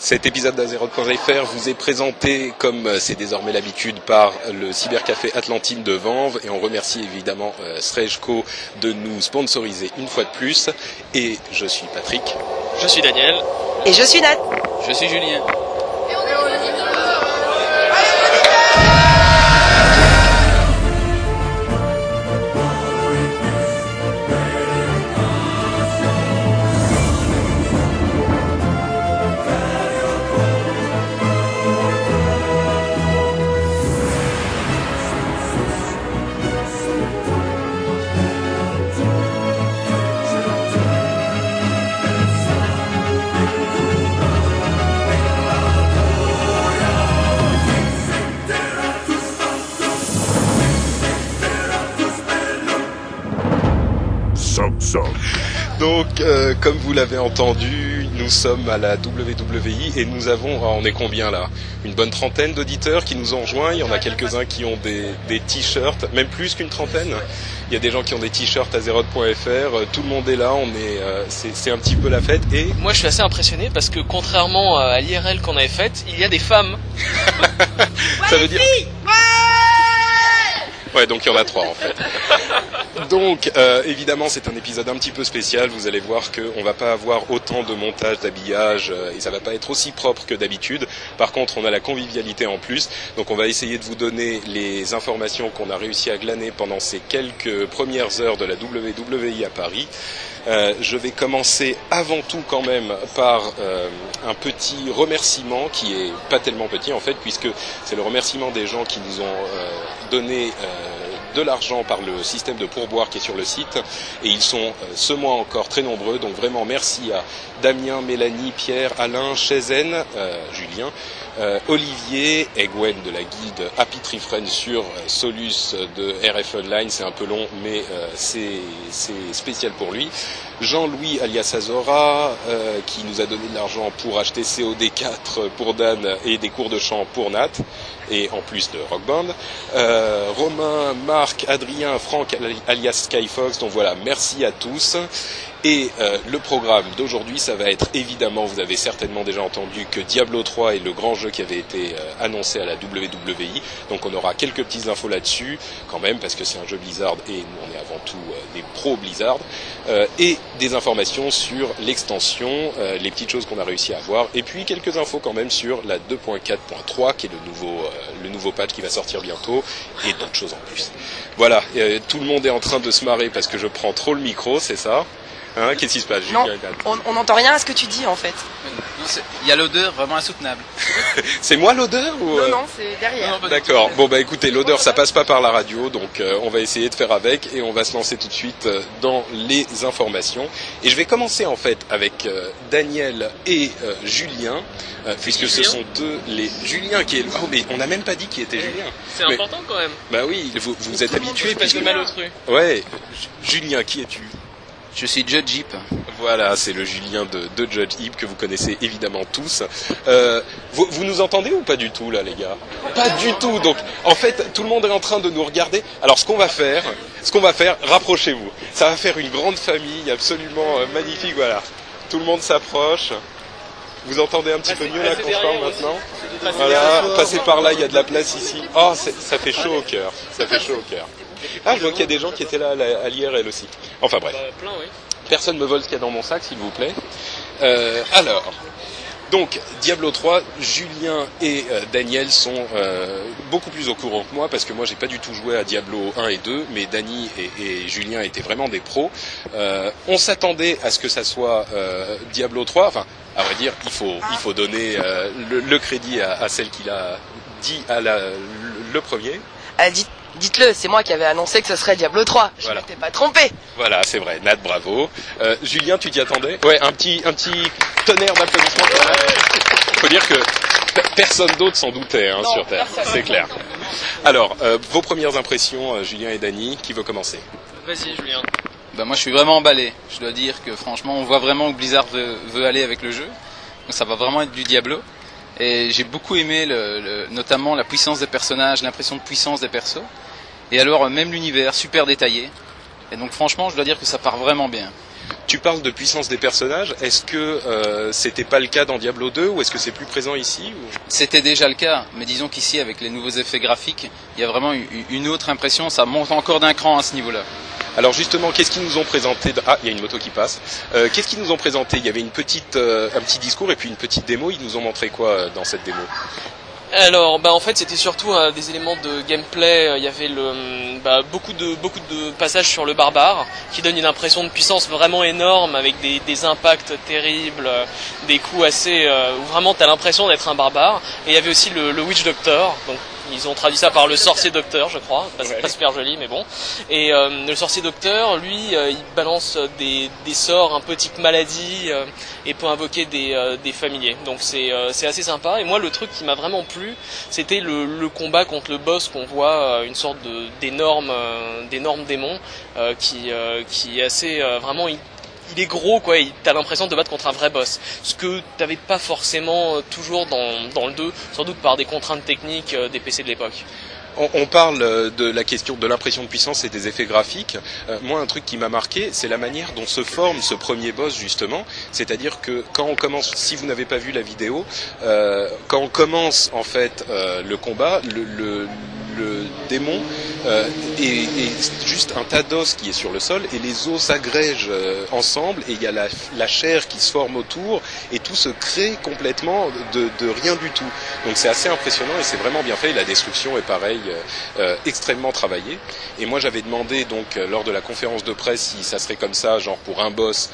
Cet épisode d'Azeroth.fr vous est présenté, comme euh, c'est désormais l'habitude, par le cybercafé Atlantine de Vanves et on remercie évidemment euh, de nous sponsoriser une fois de plus. Et je suis Patrick. Je suis Daniel. Et je suis Nat. Je suis Julien. Donc, euh, comme vous l'avez entendu, nous sommes à la WWI et nous avons, ah, on est combien là? Une bonne trentaine d'auditeurs qui nous ont rejoints. Il y en a quelques-uns qui ont des, des t-shirts, même plus qu'une trentaine. Il y a des gens qui ont des t-shirts à zerod.fr. Euh, Tout le monde est là. On est, euh, c'est c'est un petit peu la fête. Et Moi, je suis assez impressionné parce que contrairement à l'IRL qu'on avait faite, il y a des femmes. ça veut dire. Ouais, donc il y en a trois en fait. Donc euh, évidemment c'est un épisode un petit peu spécial. Vous allez voir qu'on va pas avoir autant de montage, d'habillage euh, et ça va pas être aussi propre que d'habitude. Par contre, on a la convivialité en plus. Donc on va essayer de vous donner les informations qu'on a réussi à glaner pendant ces quelques premières heures de la WWI à Paris. Euh, je vais commencer avant tout quand même par euh, un petit remerciement qui est pas tellement petit en fait puisque c'est le remerciement des gens qui nous ont euh, donné euh, de l'argent par le système de pourboire qui est sur le site. Et ils sont euh, ce mois encore très nombreux. Donc vraiment merci à Damien, Mélanie, Pierre, Alain, Chezen, euh, Julien, Olivier et Gwen de la guide Happy Tree Friends sur euh, Solus de RF Online. C'est un peu long, mais euh, c'est spécial pour lui. Jean-Louis alias Azora, euh, qui nous a donné de l'argent pour acheter COD4 pour Dan et des cours de chant pour Nat, et en plus de Rock Band. Euh, Romain, Marc, Adrien, Franck alias Skyfox. Donc voilà, merci à tous. Et euh, le programme d'aujourd'hui, ça va être évidemment, vous avez certainement déjà entendu que Diablo 3 est le grand jeu qui avait été euh, annoncé à la WWI. Donc on aura quelques petites infos là-dessus, quand même, parce que c'est un jeu Blizzard et nous on est avant tout euh, des pros Blizzard. Euh, et des informations sur l'extension, euh, les petites choses qu'on a réussi à avoir, et puis quelques infos quand même sur la 2.4.3 qui est le nouveau, euh, le nouveau patch qui va sortir bientôt, et d'autres choses en plus. Voilà, tout le monde est en train de se marrer parce que je prends trop le micro, c'est ça? Hein, Qu'est-ce qui se passe Non, on n'entend rien à ce que tu dis en fait. Il y a l'odeur vraiment insoutenable. C'est moi l'odeur ou Non, euh, non, c'est derrière. D'accord. Bon bah écoutez, l'odeur ça passe pas par la radio, donc euh, on va essayer de faire avec et on va se lancer tout de suite euh, dans les informations. Et je vais commencer en fait avec euh, Daniel et euh, Julien, euh, puisque ce sont eux les Julien qui est. Oh mais on n'a même pas dit qui était Julien. C'est Mais- important quand même. Bah oui, vous, vous êtes habitués. Espèce de puisque- malotru. Ouais. J- Julien, qui es-tu? Je suis Judge Jeep. Voilà, c'est le Julien de, de Judge Heap que vous connaissez évidemment tous. Euh, vous, vous nous entendez ou pas du tout là, les gars? Pas du tout. Donc, en fait, tout le monde est en train de nous regarder. Alors, ce qu'on va faire, ce qu'on va faire, rapprochez-vous. Ça va faire une grande famille, absolument euh, magnifique. Voilà, tout le monde s'approche. Vous entendez un petit peu mieux là qu'on parle maintenant Voilà, passez par là, il y a de la place ici. Oh, ça fait chaud au cœur. Ça fait chaud au cœur. Ah, je vois qu'il y a des gens qui étaient là à l'IRL aussi. Enfin bref. Bah. Personne me vole ce qu'il y a dans mon sac, s'il vous plaît. Euh, alors, donc Diablo 3, Julien et euh, Daniel sont euh, beaucoup plus au courant que moi parce que moi j'ai pas du tout joué à Diablo 1 et 2, mais Dany et, et Julien étaient vraiment des pros. Euh, on s'attendait à ce que ça soit euh, Diablo 3. Enfin, à vrai dire, il faut il faut donner euh, le, le crédit à, à celle qui l'a dit à la, le, le premier. Ah, dites, dites-le, c'est moi qui avais annoncé que ce serait Diablo 3. Je Voilà. m'étais pas trompé. Voilà, c'est vrai. Nat, bravo. Euh, Julien, tu t'y attendais? Ouais, un petit, un petit tonnerre d'applaudissements pour Nat. Faut dire que pe- personne d'autre s'en doutait hein, Non, sur Terre, c'est clair. Alors, euh, vos premières impressions, euh, Julien et Dany, qui veut commencer? Vas-y, Julien. Bah, moi, je suis vraiment emballé. Je dois dire que franchement, on voit vraiment où Blizzard veut, veut aller avec le jeu. Donc, ça va vraiment être du Diablo. Et j'ai beaucoup aimé le, le- notamment la puissance des personnages, l'impression de puissance des persos. Et alors, euh, même l'univers, super détaillé. Et donc, franchement, je dois dire que ça part vraiment bien. Tu parles de puissance des personnages. Est-ce que euh, c'était pas le cas dans Diablo 2 ou est-ce que c'est plus présent ici ou... C'était déjà le cas, mais disons qu'ici, avec les nouveaux effets graphiques, il y a vraiment une autre impression. Ça monte encore d'un cran à ce niveau-là. Alors justement, qu'est-ce qu'ils nous ont présenté Ah, il y a une moto qui passe. Euh, qu'est-ce qu'ils nous ont présenté? Il y avait une petite, euh, un petit discours et puis une petite démo. Ils nous ont montré quoi dans cette démo? Alors, bah en fait, c'était surtout euh, des éléments de gameplay. Il y avait hum, bah, beaucoup de passages sur le barbare, qui donne une impression de puissance vraiment énorme, avec des, impacts terribles, euh, des coups assez, euh, où vraiment t'as l'impression d'être un barbare. Et il y avait aussi le, Witch Doctor, ils ont traduit ça par le sorcier docteur, je crois. C'est pas super joli, mais bon. Et euh, le sorcier docteur, lui, euh, il balance des, des, sorts un peu type maladie euh, et peut invoquer des, des familiers. Donc c'est assez sympa. Et moi, le truc qui m'a vraiment plu, c'était le, le, combat contre le boss qu'on voit, une sorte d'énorme d'énorme démon qui, qui est assez vraiment il est gros quoi, t'as l'impression de battre contre un vrai boss. Ce que t'avais pas forcément euh, toujours dans, dans le 2, sans doute par des contraintes techniques euh, des PC de l'époque. On, parle euh, de la question de l'impression de puissance et des effets graphiques. moi, un truc qui m'a marqué, c'est la manière dont se forme ce premier boss justement. C'est-à-dire que quand on commence, si vous n'avez pas vu la vidéo, quand on commence en fait le combat, le, démon euh, est, juste un tas d'os qui est sur le sol et les os s'agrègent euh, ensemble et il y a la, chair qui se forme autour et tout se crée complètement de, rien du tout. Donc c'est assez impressionnant et c'est vraiment bien fait. la destruction est pareil, euh, extrêmement travaillée. Et moi j'avais demandé donc lors de la conférence de presse si ça serait comme ça, genre pour un boss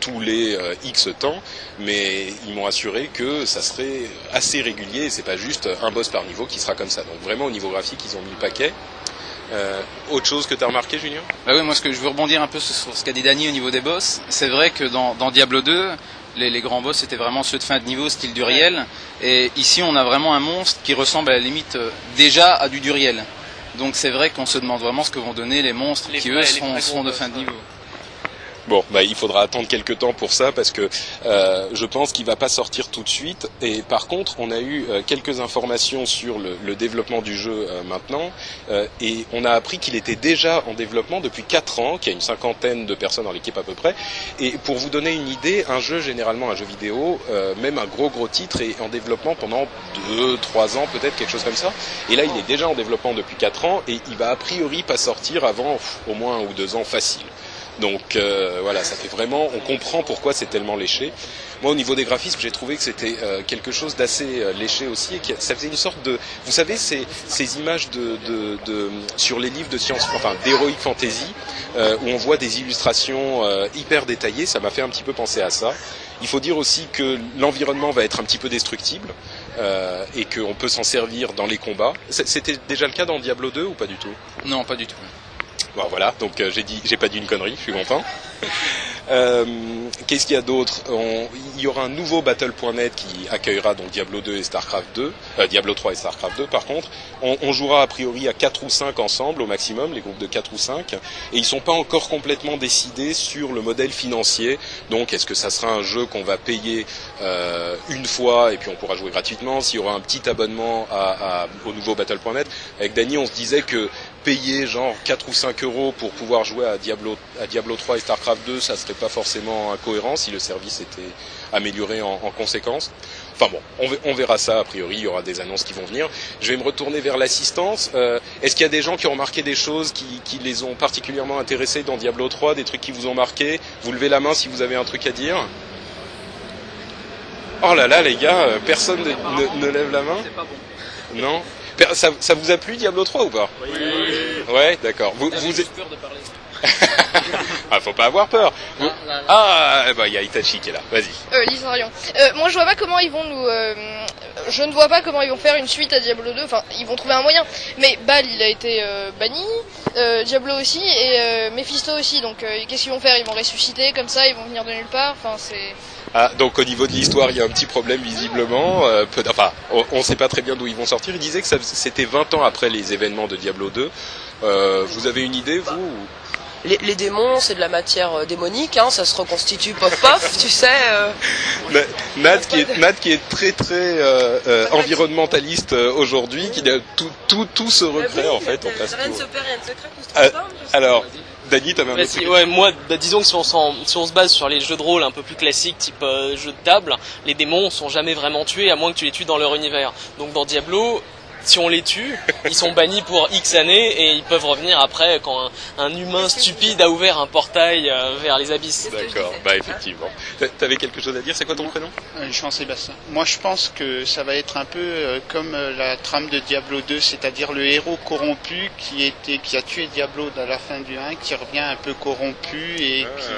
tous les X temps, mais ils m'ont assuré que ça serait assez régulier et c'est pas juste un boss par niveau qui sera comme ça. Donc vraiment au niveau graphique qu'ils ont mis le paquet. Euh, autre chose que tu as remarqué, Junior bah oui, moi ce que je veux rebondir un peu sur ce qu'a dit Dany au niveau des boss, c'est vrai que dans, Diablo 2, les, grands boss c'était vraiment ceux de fin de niveau, style Duriel, et ici on a vraiment un monstre qui ressemble à la limite euh, déjà à du Duriel. Donc c'est vrai qu'on se demande vraiment ce que vont donner les monstres qui eux seront de fin de niveau. Bon, bah, il faudra attendre quelques temps pour ça parce que euh, je pense qu'il va pas sortir tout de suite. Et par contre, on a eu euh, quelques informations sur le, développement du jeu euh, maintenant, et on a appris qu'il était déjà en développement depuis 4 ans, qu'il y a une cinquantaine de personnes dans l'équipe à peu près. Et pour vous donner une idée, un jeu généralement, un jeu vidéo, même un gros gros titre, est en développement pendant 2-3 ans, peut-être quelque chose comme ça. Et là, il est déjà en développement depuis 4 ans et il va a priori pas sortir avant au moins un ou deux ans facile. Donc euh, voilà, ça fait vraiment, on comprend pourquoi c'est tellement léché. Moi, au niveau des graphismes, j'ai trouvé que c'était euh, quelque chose d'assez euh, léché aussi, et que ça faisait une sorte de, vous savez, ces, images de, sur les livres de science, enfin d'heroic fantasy, où on voit des illustrations hyper détaillées. Ça m'a fait un petit peu penser à ça. Il faut dire aussi que l'environnement va être un petit peu destructible. et qu'on peut s'en servir dans les combats. C'était déjà le cas dans Diablo 2 ou pas du tout? Non, pas du tout. Bon, voilà, donc euh, j'ai dit, j'ai pas dit une connerie, je suis content. Euh, qu'est-ce qu'il y a d'autre Il y aura un nouveau Battle.net qui accueillera donc Diablo 2 et Starcraft 2, euh, Diablo 3 et Starcraft 2 par contre. On, jouera a priori à 4 ou 5 ensemble au maximum, les groupes de 4 ou 5, et ils sont pas encore complètement décidés sur le modèle financier. Donc est-ce que ça sera un jeu qu'on va payer une fois et puis on pourra jouer gratuitement? S'il y aura un petit abonnement au nouveau Battle.net Avec Dany, on se disait que payer genre 4 ou 5 euros pour pouvoir jouer à Diablo, à Diablo 3 et Starcraft 2, ça serait pas forcément incohérent si le service était amélioré en, conséquence. Enfin bon, on, verra ça a priori, il y aura des annonces qui vont venir. Je vais me retourner vers l'assistance. Euh, est-ce qu'il y a des gens qui ont remarqué des choses qui, qui, les ont particulièrement intéressés dans Diablo 3, des trucs qui vous ont marqué? Vous levez la main si vous avez un truc à dire. Oh là là les gars, euh, personne ne, ne lève la main Non? Ça, ça, vous a plu Diablo 3 ou pas Oui. Ouais, d'accord. Vous, vous êtes... peur de parler. ah, faut pas avoir peur. Ah, bah il y a Itachi qui est là. Vas-y. Euh. Euh, moi, je vois pas comment ils vont nous. Euh, je ne vois pas comment ils vont faire une suite à Diablo 2. Enfin, ils vont trouver un moyen. Mais Bal, il a été euh, banni. Euh, Diablo aussi et Mephisto aussi. Donc, qu'est-ce qu'ils vont faire? Ils vont ressusciter comme ça? Ils vont venir de nulle part? Enfin, c'est. Ah, donc au niveau de l'histoire, il y a un petit problème visiblement. Euh, enfin, on ne sait pas très bien d'où ils vont sortir. Il disait que c'était 20 ans après les événements de Diablo 2. Euh, vous avez une idée, vous les, démons, c'est de la matière euh, démonique, hein, ça se reconstitue pof pof, tu sais. Nat, qui est, Nat qui est très très environnementaliste aujourd'hui, qui a tout, tout, tout se recrée en fait. Rien ne se perd, rien ne se crée, tout se transforme. alors, Dany, t'avais un Bah, si, ouais, moi, bah, disons que si on, s'en- si on se base sur les jeux de rôle un peu plus classiques, type euh, jeu de table, les démons sont jamais vraiment tués à moins que tu les tues dans leur univers. Donc dans Diablo, si on les tue, ils sont bannis pour X années et ils peuvent revenir après quand un, un humain stupide a ouvert un portail euh, vers les abysses. D'accord, bah effectivement. T'a- T'avais quelque chose à dire? C'est quoi ton prénom? Euh, Jean-Sébastien. Moi, je pense que ça va être un peu euh, comme la trame de Diablo 2, c'est-à-dire le héros corrompu qui était, qui a tué Diablo à la fin du 1, qui revient un peu corrompu et qui...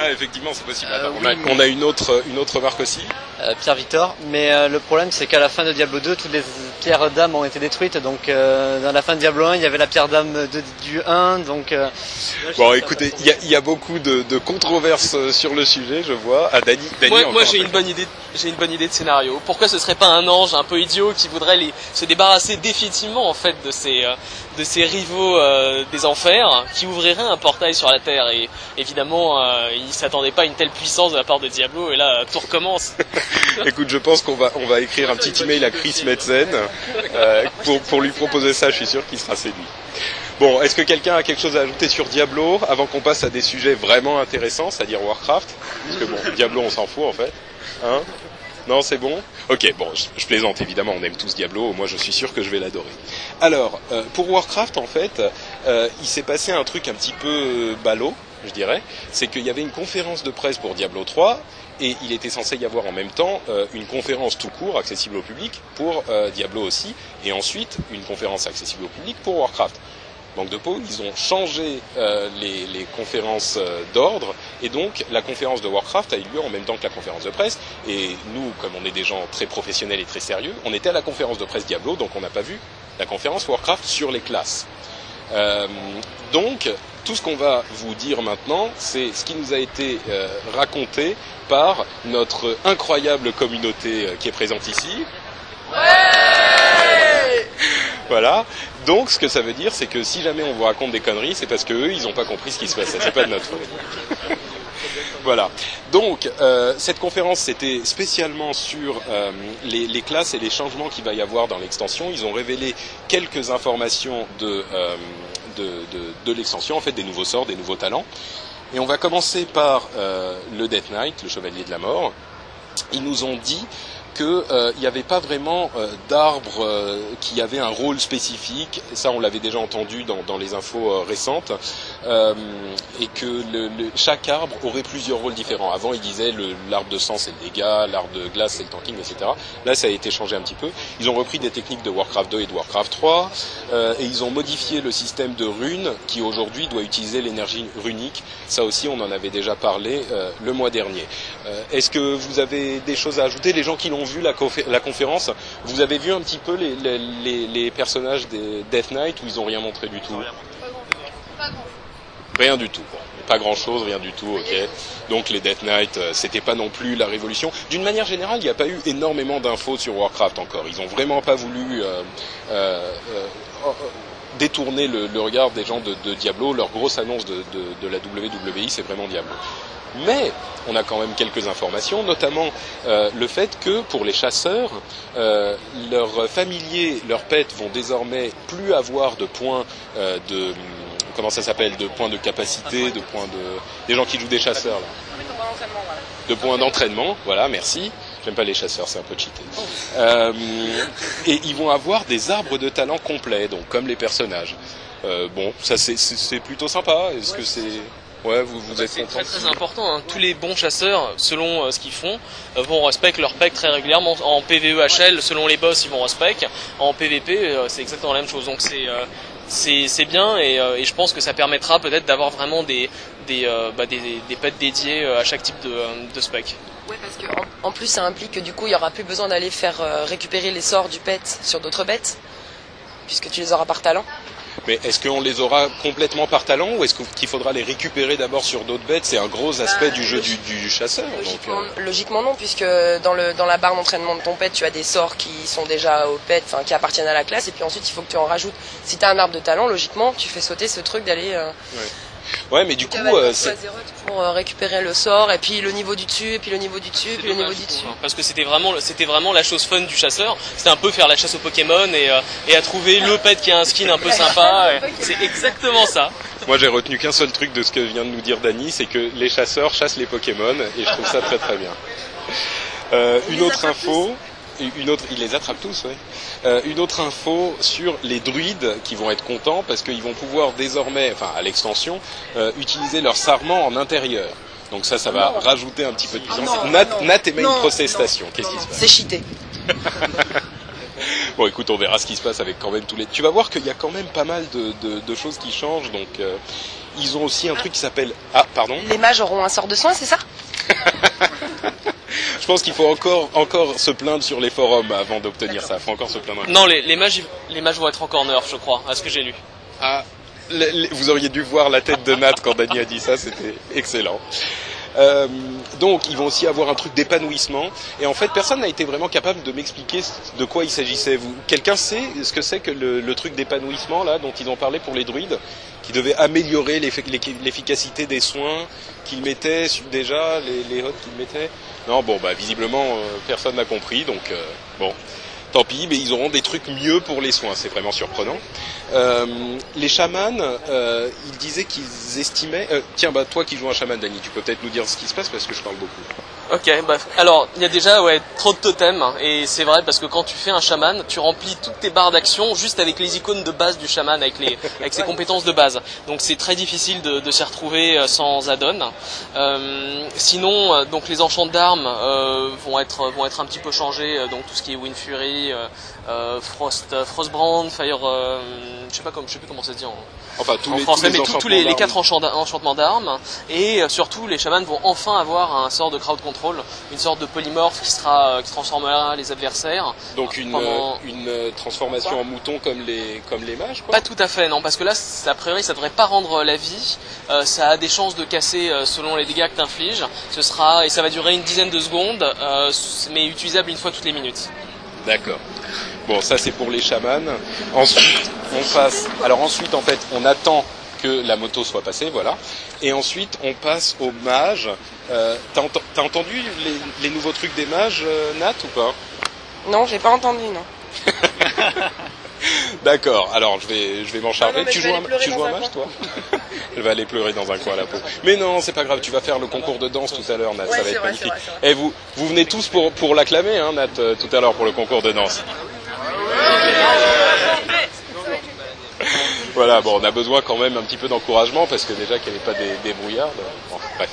Ah, effectivement, c'est possible. Euh, Attends, on, oui, a, mais- on a une autre, une autre remarque aussi. Euh, Pierre Victor, mais euh, le problème c'est qu'à la fin de Diablo 2, toutes les pierres d'âme ont été détruites, donc euh, dans la fin de Diablo 1, il y avait la pierre d'âme de- du 1, donc... euh, Bon, écoutez, il y a, il y a beaucoup de, de controverses sur le sujet, je vois. Ah, Dany, Dany Moi, j'ai une bonne idée, j'ai une bonne idée de scénario. Pourquoi ce serait pas un ange un peu idiot qui voudrait les, se débarrasser définitivement en fait de ces, euh, de ces rivaux euh, des enfers, qui ouvrirait un portail sur la terre et évidemment euh, il s'attendait pas à une telle puissance de la part de Diablo et là tout recommence. Écoute, je pense qu'on va, on va écrire un petit email à Chris Metzen euh, pour, pour lui proposer ça. Je suis sûr qu'il sera séduit. Bon, est-ce que quelqu'un a quelque chose à ajouter sur Diablo avant qu'on passe à des sujets vraiment intéressants, c'est-à-dire Warcraft? Parce que bon, Diablo, on s'en fout en fait. Hein? Non, c'est bon Ok, bon, je, plaisante évidemment, on aime tous Diablo, moi je suis sûr que je vais l'adorer. Alors, euh, pour Warcraft, en fait, euh, il s'est passé un truc un petit peu euh, ballot, je dirais, c'est qu'il y avait une conférence de presse pour Diablo 3, et il était censé y avoir en même temps une conférence tout court, accessible au public, pour Diablo aussi, et ensuite une conférence accessible au public pour Warcraft. Manque de peau, ils ont changé euh, les, les conférences euh, d'ordre et donc la conférence de Warcraft a eu lieu en même temps que la conférence de presse et nous, comme on est des gens très professionnels et très sérieux, on était à la conférence de presse Diablo donc on n'a pas vu la conférence Warcraft sur les classes. Euh, donc tout ce qu'on va vous dire maintenant, c'est ce qui nous a été euh, raconté par notre incroyable communauté euh, qui est présente ici. Voilà. Donc, ce que ça veut dire, c'est que si jamais on vous raconte des conneries, c'est parce que eux, ils n'ont pas compris ce qui se passait. C'est pas de notre faute. Voilà. Donc, euh, cette conférence, c'était spécialement sur euh, les, classes et les changements qu'il va y avoir dans l'extension. Ils ont révélé quelques informations de, euh, de, l'extension, en fait, des nouveaux sorts, des nouveaux talents. Et on va commencer par le Death Knight, le Chevalier de la Mort. Ils nous ont dit qu'il n'y avait pas vraiment euh, d'arbre euh, qui avait un rôle spécifique. Ça, on l'avait déjà entendu dans, dans les infos euh, récentes. Euh, et que le, le- chaque arbre aurait plusieurs rôles différents. Avant, ils disaient le- l'arbre de sang c'est le dégât, l'arbre de glace c'est le tanking, etc. Là, ça a été changé un petit peu. Ils ont repris des techniques de Warcraft 2 et de Warcraft 3 euh, et ils ont modifié le système de runes qui aujourd'hui doit utiliser l'énergie runique. Ça aussi, on en avait déjà parlé euh, le mois dernier. Euh, Est-ce que vous avez des choses à ajouter? Les gens qui l'ont vu la, confé- la conférence, vous avez vu un petit peu les, les, les- les personnages des Death Knight ou ils ont rien montré du tout? Rien du tout. Pas grand chose, rien du tout, ok. Donc les Death Knight, euh, c'était pas non plus la révolution. D'une manière générale, il n'y a pas eu énormément d'infos sur Warcraft encore. Ils ont vraiment pas voulu euh, euh, euh, euh, détourner le, regard des gens de, Diablo. Leur grosse annonce de, de, de la WWI, c'est vraiment Diablo. Mais on a quand même quelques informations, notamment le fait que pour les chasseurs, euh, leurs familiers, leurs pets vont désormais plus avoir de points de comment ça s'appelle, de points de capacité, de points de des gens qui jouent des chasseurs là, de points d'entraînement. Voilà, merci. J'aime pas les chasseurs, c'est un peu cheaté. Euh, et ils vont avoir des arbres de talent complets, donc comme les personnages. Euh, bon, ça c'est- plutôt sympa. Est-ce que c'est ouais, vous vous êtes C'est très très important. hein. Tous les bons chasseurs, selon euh, ce qu'ils font, euh, vont respect leur pec très régulièrement. En PVE-HL, selon les boss, ils vont respect. En PVP, euh, c'est exactement la même chose. Donc c'est c'est bien et, euh, et je pense que ça permettra peut-être d'avoir vraiment des des, euh, bah, dédiés euh, à chaque type de, spec. Parce que en, plus, ça implique que du coup, il y aura plus besoin d'aller faire récupérer les sorts du pet sur d'autres bêtes, puisque tu les auras par talent. Mais est-ce qu'on les aura complètement par talent ou est-ce qu'il faudra les récupérer d'abord sur d'autres bêtes? C'est un gros aspect Bah, du jeu du, chasseur. Donc, euh, logiquement non, puisque dans, le, dans la barre d'entraînement de ton pet, tu as des sorts qui sont déjà au pet, enfin qui appartiennent à la classe, et puis ensuite il faut que tu en rajoutes. Si tu as un arbre de talent, logiquement, tu fais sauter ce truc d'aller euh, Ouais, mais du coup, euh, c'est pour euh, récupérer le sort, et puis le niveau du dessus, et puis le niveau du dessus, et puis le niveau du dessus. hein, Parce que c'était vraiment, c'était vraiment la chose fun du chasseur. C'était un peu faire la chasse aux Pokémon et, euh, et à trouver le pet qui a un skin un peu sympa. C'est exactement ça. Moi, j'ai retenu qu'un seul truc de ce que vient de nous dire Dany, c'est que les chasseurs chassent les Pokémon, et je trouve ça très très bien. Euh, une autre info, une autre, ils les attrapent tous, ouais. Euh, une autre info sur les druides qui vont être contents parce qu'ils vont pouvoir désormais, enfin à l'extension, euh, utiliser leur sarment en intérieur. Donc ça, ça va rajouter un petit peu de puissance. non, Nat, émet une protestation. Qu'est-ce qui se passe C'est cheaté. Bon, écoute, on verra ce qui se passe avec quand même tous les. Tu vas voir qu'il y a quand même pas mal de, de, de choses qui changent. Donc, euh, ils ont aussi un truc qui s'appelle. Ah, pardon. Les mages auront un sort de soin, c'est ça Je pense qu'il faut encore encore se plaindre sur les forums avant d'obtenir ça. Il faut encore se plaindre. Non, les, les mages, les mages vont être encore nerfs, je crois, à ce que j'ai lu. Ah, le- le- vous auriez dû voir la tête de Nat quand Dany a dit ça, c'était excellent. Euh, donc, ils vont aussi avoir un truc d'épanouissement. Et en fait, personne n'a été vraiment capable de m'expliquer de quoi il s'agissait. Quelqu'un sait ce que c'est que le, truc d'épanouissement là dont ils ont parlé pour les druides, qui devait améliorer l'effi- l'effi- l'efficacité des soins qu'ils mettaient déjà, les, les qu'ils mettaient? Non, bon, bah visiblement euh, personne n'a compris. Donc, euh, bon. Tant pis, mais ils auront des trucs mieux pour les soins, c'est vraiment surprenant. Euh, les chamans, euh, ils disaient qu'ils estimaient... euh, tiens, bah toi qui joues un chaman, Dany, tu peux peut-être nous dire ce qui se passe parce que je parle beaucoup. Ok, bah, alors il y a déjà ouais trop de totems hein, et c'est vrai parce que quand tu fais un chaman, tu remplis toutes tes barres d'action juste avec les icônes de base du chaman, avec les avec ses compétences de base. Donc c'est très difficile de, de s'y retrouver euh, sans add-on. Euh, sinon, euh, donc les enchants d'armes euh, vont être vont être un petit peu changés, donc tout ce qui est Wind Fury, euh, Frost, euh, Frostbrand, Fire, euh, je sais pas comme je sais plus comment ça se dit en, Enfin, tous en les, français, tous mais tous- tous les, quatre enchant- enchantements d'armes. Et euh, surtout, les chamans vont enfin avoir un sort de crowd control, une sorte de polymorphe qui sera qui transformera les adversaires. Donc une, pendant- une transformation en mouton comme les, comme les mages, quoi. Pas tout à fait, non, parce que là, a priori, ça devrait pas rendre la vie. Ça a des chances de casser selon les dégâts que t'infliges. Ce sera et ça va durer une dizaine de secondes, mais utilisable une fois toutes les minutes. D'accord. Bon, ça c'est pour les chamans. Ensuite, on passe. Alors ensuite, en fait, on attend que la moto soit passée, voilà. Et ensuite, on passe aux mages. Euh, T'as ent- t'as entendu les, les nouveaux trucs des mages, euh, Nat, ou pas? Non, j'ai pas entendu, non. D'accord. Alors, je vais, je vais m'en charger. Ah non, mais tu joues, un, tu joues un mage, toi Elle va aller pleurer dans un coin, la pauvre. Mais non, c'est pas grave. Tu vas faire le concours de danse tout à l'heure, Nat. Ouais, ça va être vrai, magnifique. vrai, Et vous, vous venez tous pour, pour l'acclamer, hein, Nat, euh, tout à l'heure pour le concours de danse. Voilà, bon, on a besoin quand même un petit peu d'encouragement parce que déjà qu'elle n'est pas des, des brouillards. Bon, bref.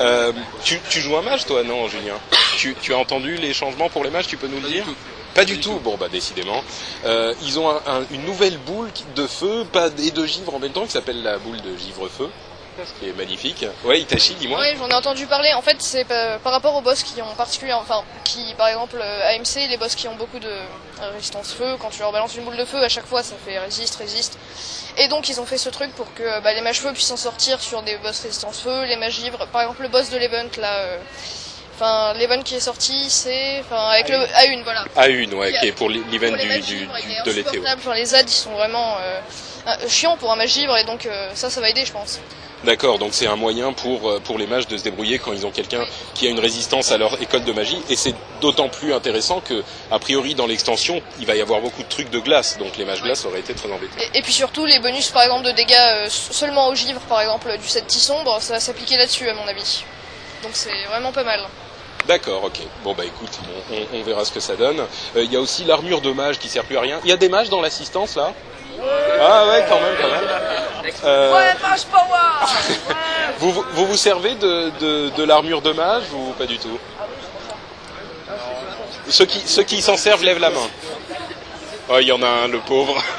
Euh, tu, tu joues un mage, toi, non, Julien? Tu, tu as entendu les changements pour les mages Tu peux nous le dire? Pas du tout. Bon, bah décidément. Euh, ils ont un- un- une nouvelle boule de feu, pas et de givre en même temps, qui s'appelle la boule de givre-feu, ce qui est magnifique. Ouais, Itachi, dis-moi. Oui, j'en ai entendu parler. En fait, c'est par rapport aux boss qui ont particulièrement, enfin, qui, par exemple, euh, AMC, les boss qui ont beaucoup de euh, résistance feu, quand tu leur balances une boule de feu, à chaque fois, ça fait résiste, résiste. Et donc, ils ont fait ce truc pour que bah, les mages feu puissent s'en sortir sur des boss résistance feu, les mages givre. Par exemple, le boss de l'event, là, euh, enfin, l'event qui est sorti, c'est, enfin, avec le A1, voilà. À une, ouais, qui est pour l'event du, de l'été. ouais. les ZAD, ils sont vraiment euh, chiants pour un mage givre, et donc euh, ça, ça va aider, je pense. D'accord, donc c'est un moyen pour, euh, pour les mages de se débrouiller quand ils ont quelqu'un qui a une résistance à leur école de magie. Et c'est d'autant plus intéressant que, a priori, dans l'extension, il va y avoir beaucoup de trucs de glace. Donc les mages glace auraient été très embêtés. Et, et puis surtout, les bonus, par exemple, de dégâts euh, seulement au givre, par exemple, du set sombre, ça va s'appliquer là-dessus, à mon avis. Donc c'est vraiment pas mal. D'accord, ok. Bon bah écoute, on, on- on verra ce que ça donne. Euh, Il y a aussi l'armure de mage qui sert plus à rien. Il y a des mages dans l'assistance là? Ah ouais, quand même, quand même. Euh, mage power vous, vous vous vous servez de, de, de l'armure de mage ou pas du tout? Ceux qui, ceux qui s'en servent lèvent la main. Oh, il y en a un, le pauvre.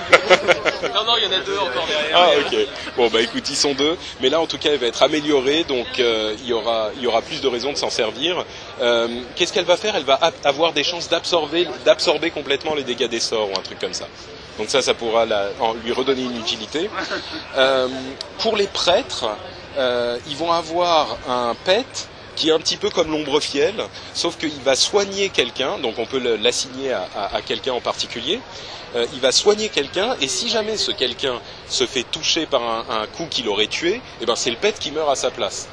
Non, non, il y en a deux encore derrière. Ah ok. Bon bah écoute, ils sont deux, mais là en tout cas elle va être améliorée, donc euh, il y aura il y aura plus de raisons de s'en servir. Euh, Qu'est-ce qu'elle va faire? Elle va avoir des chances d'absorber d'absorber complètement les dégâts des sorts ou un truc comme ça. Donc ça, ça pourra la- en- lui redonner une utilité. Euh, pour les prêtres, euh, ils vont avoir un pet qui est un petit peu comme l'ombre fiel, sauf qu'il va soigner quelqu'un, donc on peut l'assigner à, quelqu'un en particulier. Euh, il va soigner quelqu'un, et si jamais ce quelqu'un se fait toucher par un, coup qui l'aurait tué, eh ben c'est le pet qui meurt à sa place.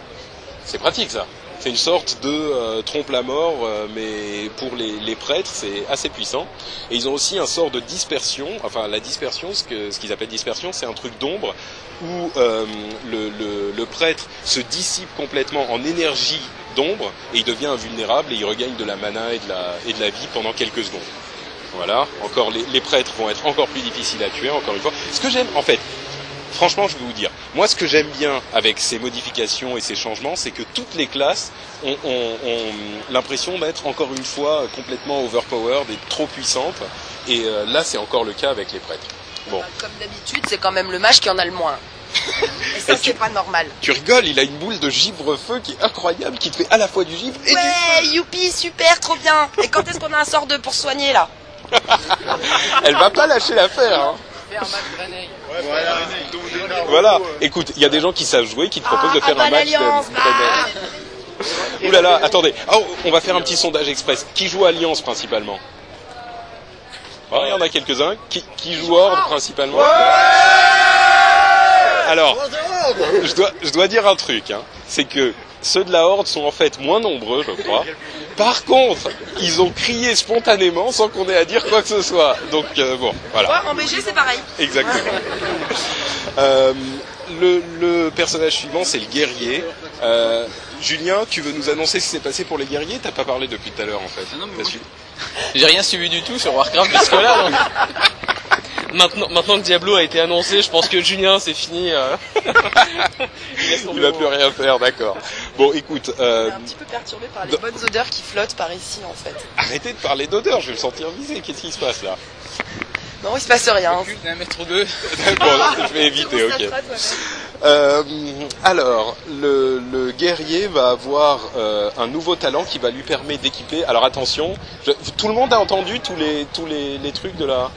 C'est pratique ça. C'est une sorte de euh, trompe la mort, euh, mais pour les, les prêtres, c'est assez puissant. Et ils ont aussi un sort de dispersion. Enfin, la dispersion, ce que- ce qu'ils appellent dispersion, c'est un truc d'ombre où euh, le, le- le prêtre se dissipe complètement en énergie d'ombre et il devient invulnérable et il regagne de la mana et de la, et de la vie pendant quelques secondes. Voilà. Encore, les, les prêtres vont être encore plus difficiles à tuer. Encore une fois. Ce que j'aime, en fait, Franchement, je vais vous dire, moi ce que j'aime bien avec ces modifications et ces changements, c'est que toutes les classes ont, ont- ont l'impression d'être encore une fois complètement overpowered et trop puissantes. Et euh, là, c'est encore le cas avec les prêtres. Bon, Comme d'habitude, c'est quand même le mage qui en a le moins. Et ça, c'est pas normal. tu rigoles, il a une boule de givre-feu qui est incroyable, qui te fait à la fois du givre et Ouais, youpi, super, trop bien. Et quand est-ce qu'on a un sort de pour soigner là? Du... Elle va pas lâcher l'affaire. Hein. Voilà. Écoute, il y a des gens qui savent jouer, qui te proposent de Ah, faire ah, un bah, match de bah. Grenade. Ouh là là, attendez. Oh, on va faire un petit sondage express. Qui joue Alliance principalement Oh, il y en a quelques-uns. Qui, qui joue Horde principalement Alors, je dois, je dois dire un truc. Hein. C'est que ceux de la Horde sont en fait moins nombreux, je crois. Par contre, ils ont crié spontanément sans qu'on ait à dire quoi que ce soit. Donc euh, bon, voilà. Ouais, en BG, c'est pareil. Exactement. Euh, le, le personnage suivant, c'est le guerrier. Euh, Julien, tu veux nous annoncer ce qui s'est passé pour les guerriers? T'as pas parlé depuis tout à l'heure en fait. Ah non, mais moi, J'ai rien suivi du tout sur Warcraft jusque-là. donc. Maintenant, maintenant que Diablo a été annoncé, je pense que Julien, c'est fini. euh. Il va plus rien faire, d'accord. Bon, écoute, euh, un petit peu perturbé par les bonnes odeurs qui flottent par ici en fait. arrêtez de parler d'odeur, je vais le sentir visé. Qu'est-ce qui se passe là? Non, il se passe rien. Plus d'un mètre ou deux. Bon, je vais éviter, ok. Euh, alors, le, le guerrier va avoir euh, un nouveau talent qui va lui permettre d'équiper. Alors attention, je- tout le monde a entendu tous les tous les, les trucs de la.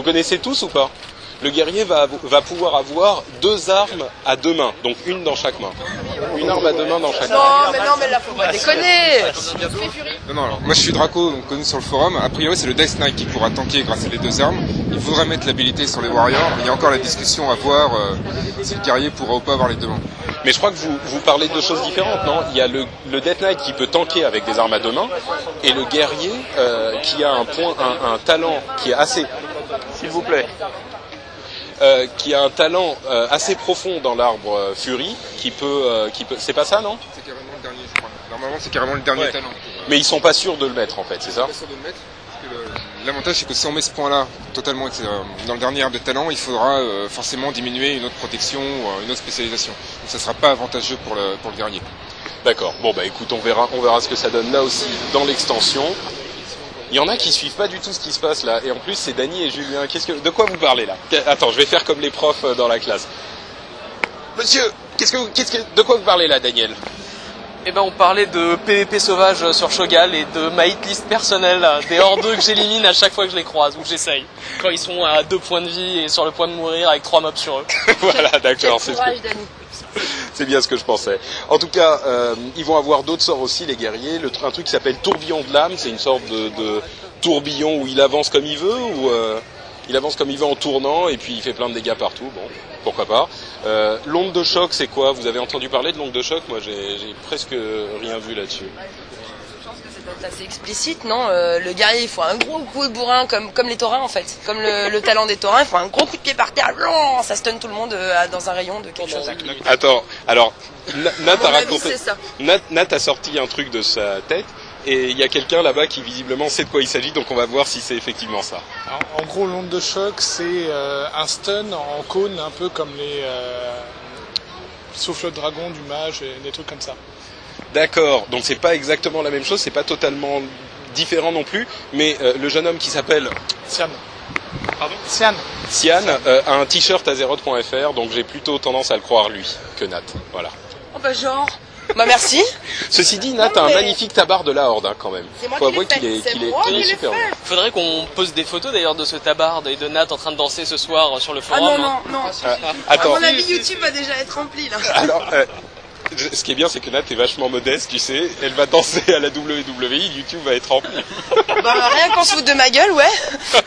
Vous connaissez tous ou pas? Le guerrier va pouvoir avoir deux armes à deux mains, donc une dans chaque main. Une arme à deux mains dans chaque main. Non, mais non, mais là, faut pas déconner. Non, non, alors moi je suis Draco, donc connu sur le forum. A priori, c'est le Death Knight qui pourra tanker grâce à les deux armes. Il faudrait mettre l'habilité sur les Warriors. Il y a encore la discussion à voir euh, si le guerrier pourra ou pas avoir les deux mains. Mais je crois que vous, vous parlez de deux choses différentes, non? Il y a le, le Death Knight qui peut tanker avec des armes à deux mains, et le guerrier euh, qui a un point, un, un talent qui est assez, s'il vous plaît, euh, qui a un talent euh, assez profond dans l'arbre euh, Fury, qui peut, euh, qui peut, c'est pas ça, non? C'est carrément le dernier, je crois. Normalement, c'est carrément le dernier Ouais. talent. Mais ils sont pas sûrs de le mettre en fait, c'est ça? Pas sûr de le mettre, L'avantage, c'est que si on met ce point-là totalement euh, dans le dernier arbre de talent, il faudra euh, forcément diminuer une autre protection ou une autre spécialisation. Donc ça sera pas avantageux pour le, pour le guerrier. D'accord. Bon bah écoute, on verra, on verra ce que ça donne là aussi dans l'extension. Il y en a qui suivent pas du tout ce qui se passe là, et en plus c'est Dany et Julien. Qu'est-ce que, de quoi vous parlez là? Attends, je vais faire comme les profs euh, dans la classe. Monsieur, qu'est-ce que, vous- qu'est-ce que, de quoi vous parlez là, Daniel? Eh ben, on parlait de PVP sauvage sur Shogal et de ma hitlist personnelle, des hors d'eux que j'élimine à chaque fois que je les croise, ou que j'essaye. Quand ils sont à deux points de vie et sur le point de mourir avec trois mobs sur eux. Voilà, d'accord, c'est ce que- courage. c'est bien ce que je pensais. En tout cas, euh, ils vont avoir d'autres sorts aussi, les guerriers. Le, un truc qui s'appelle tourbillon de l'âme, c'est une sorte de, tourbillon où il avance comme il veut, ou euh, il avance comme il veut en tournant, et puis il fait plein de dégâts partout. Bon, pourquoi pas. Euh, l'onde de choc, c'est quoi? Vous avez entendu parler de l'onde de choc? Moi, j'ai presque rien vu là-dessus. Peut-être assez explicite, non Euh, Le guerrier, il faut un gros coup de bourrin, comme, comme les taurins en fait. Comme le, le talent des taurins, il faut un gros coup de pied par terre, blanc, ça stun tout le monde euh, dans un rayon de quelque chose. Attends, alors, Na- Nat À a raconté... Nat, Nat a sorti un truc de sa tête, et il y a quelqu'un là-bas qui visiblement sait de quoi il s'agit, donc on va voir si c'est effectivement ça. Alors, en gros, l'onde de choc, c'est euh, un stun en cône, un peu comme les euh, souffle de dragon du mage et des trucs comme ça. D'accord, donc c'est pas exactement la même chose, c'est pas totalement différent non plus, mais euh, le jeune homme qui s'appelle Sian. Pardon? Sian. Sian euh, a un t-shirt à zerod.fr, donc j'ai plutôt tendance à le croire lui que Nat. Voilà. Oh bah genre. Bah merci. Ceci dit, Nat a un mais- magnifique tabard de la Horde hein, quand même. C'est moi Faut avouer qu'il est, qu'il est, qu'il super fait. Faudrait qu'on pose des photos d'ailleurs de ce tabard et de Nat en train de danser ce soir sur le Ah forum. non, hein. non, non. Euh, À attends, mon avis, YouTube va déjà être rempli là. alors, euh, Ce qui est bien, c'est que Nat est vachement modeste, tu sais. Elle va danser à la WWE, YouTube va être rempli. Bah, rien qu'on se fout de ma gueule, ouais.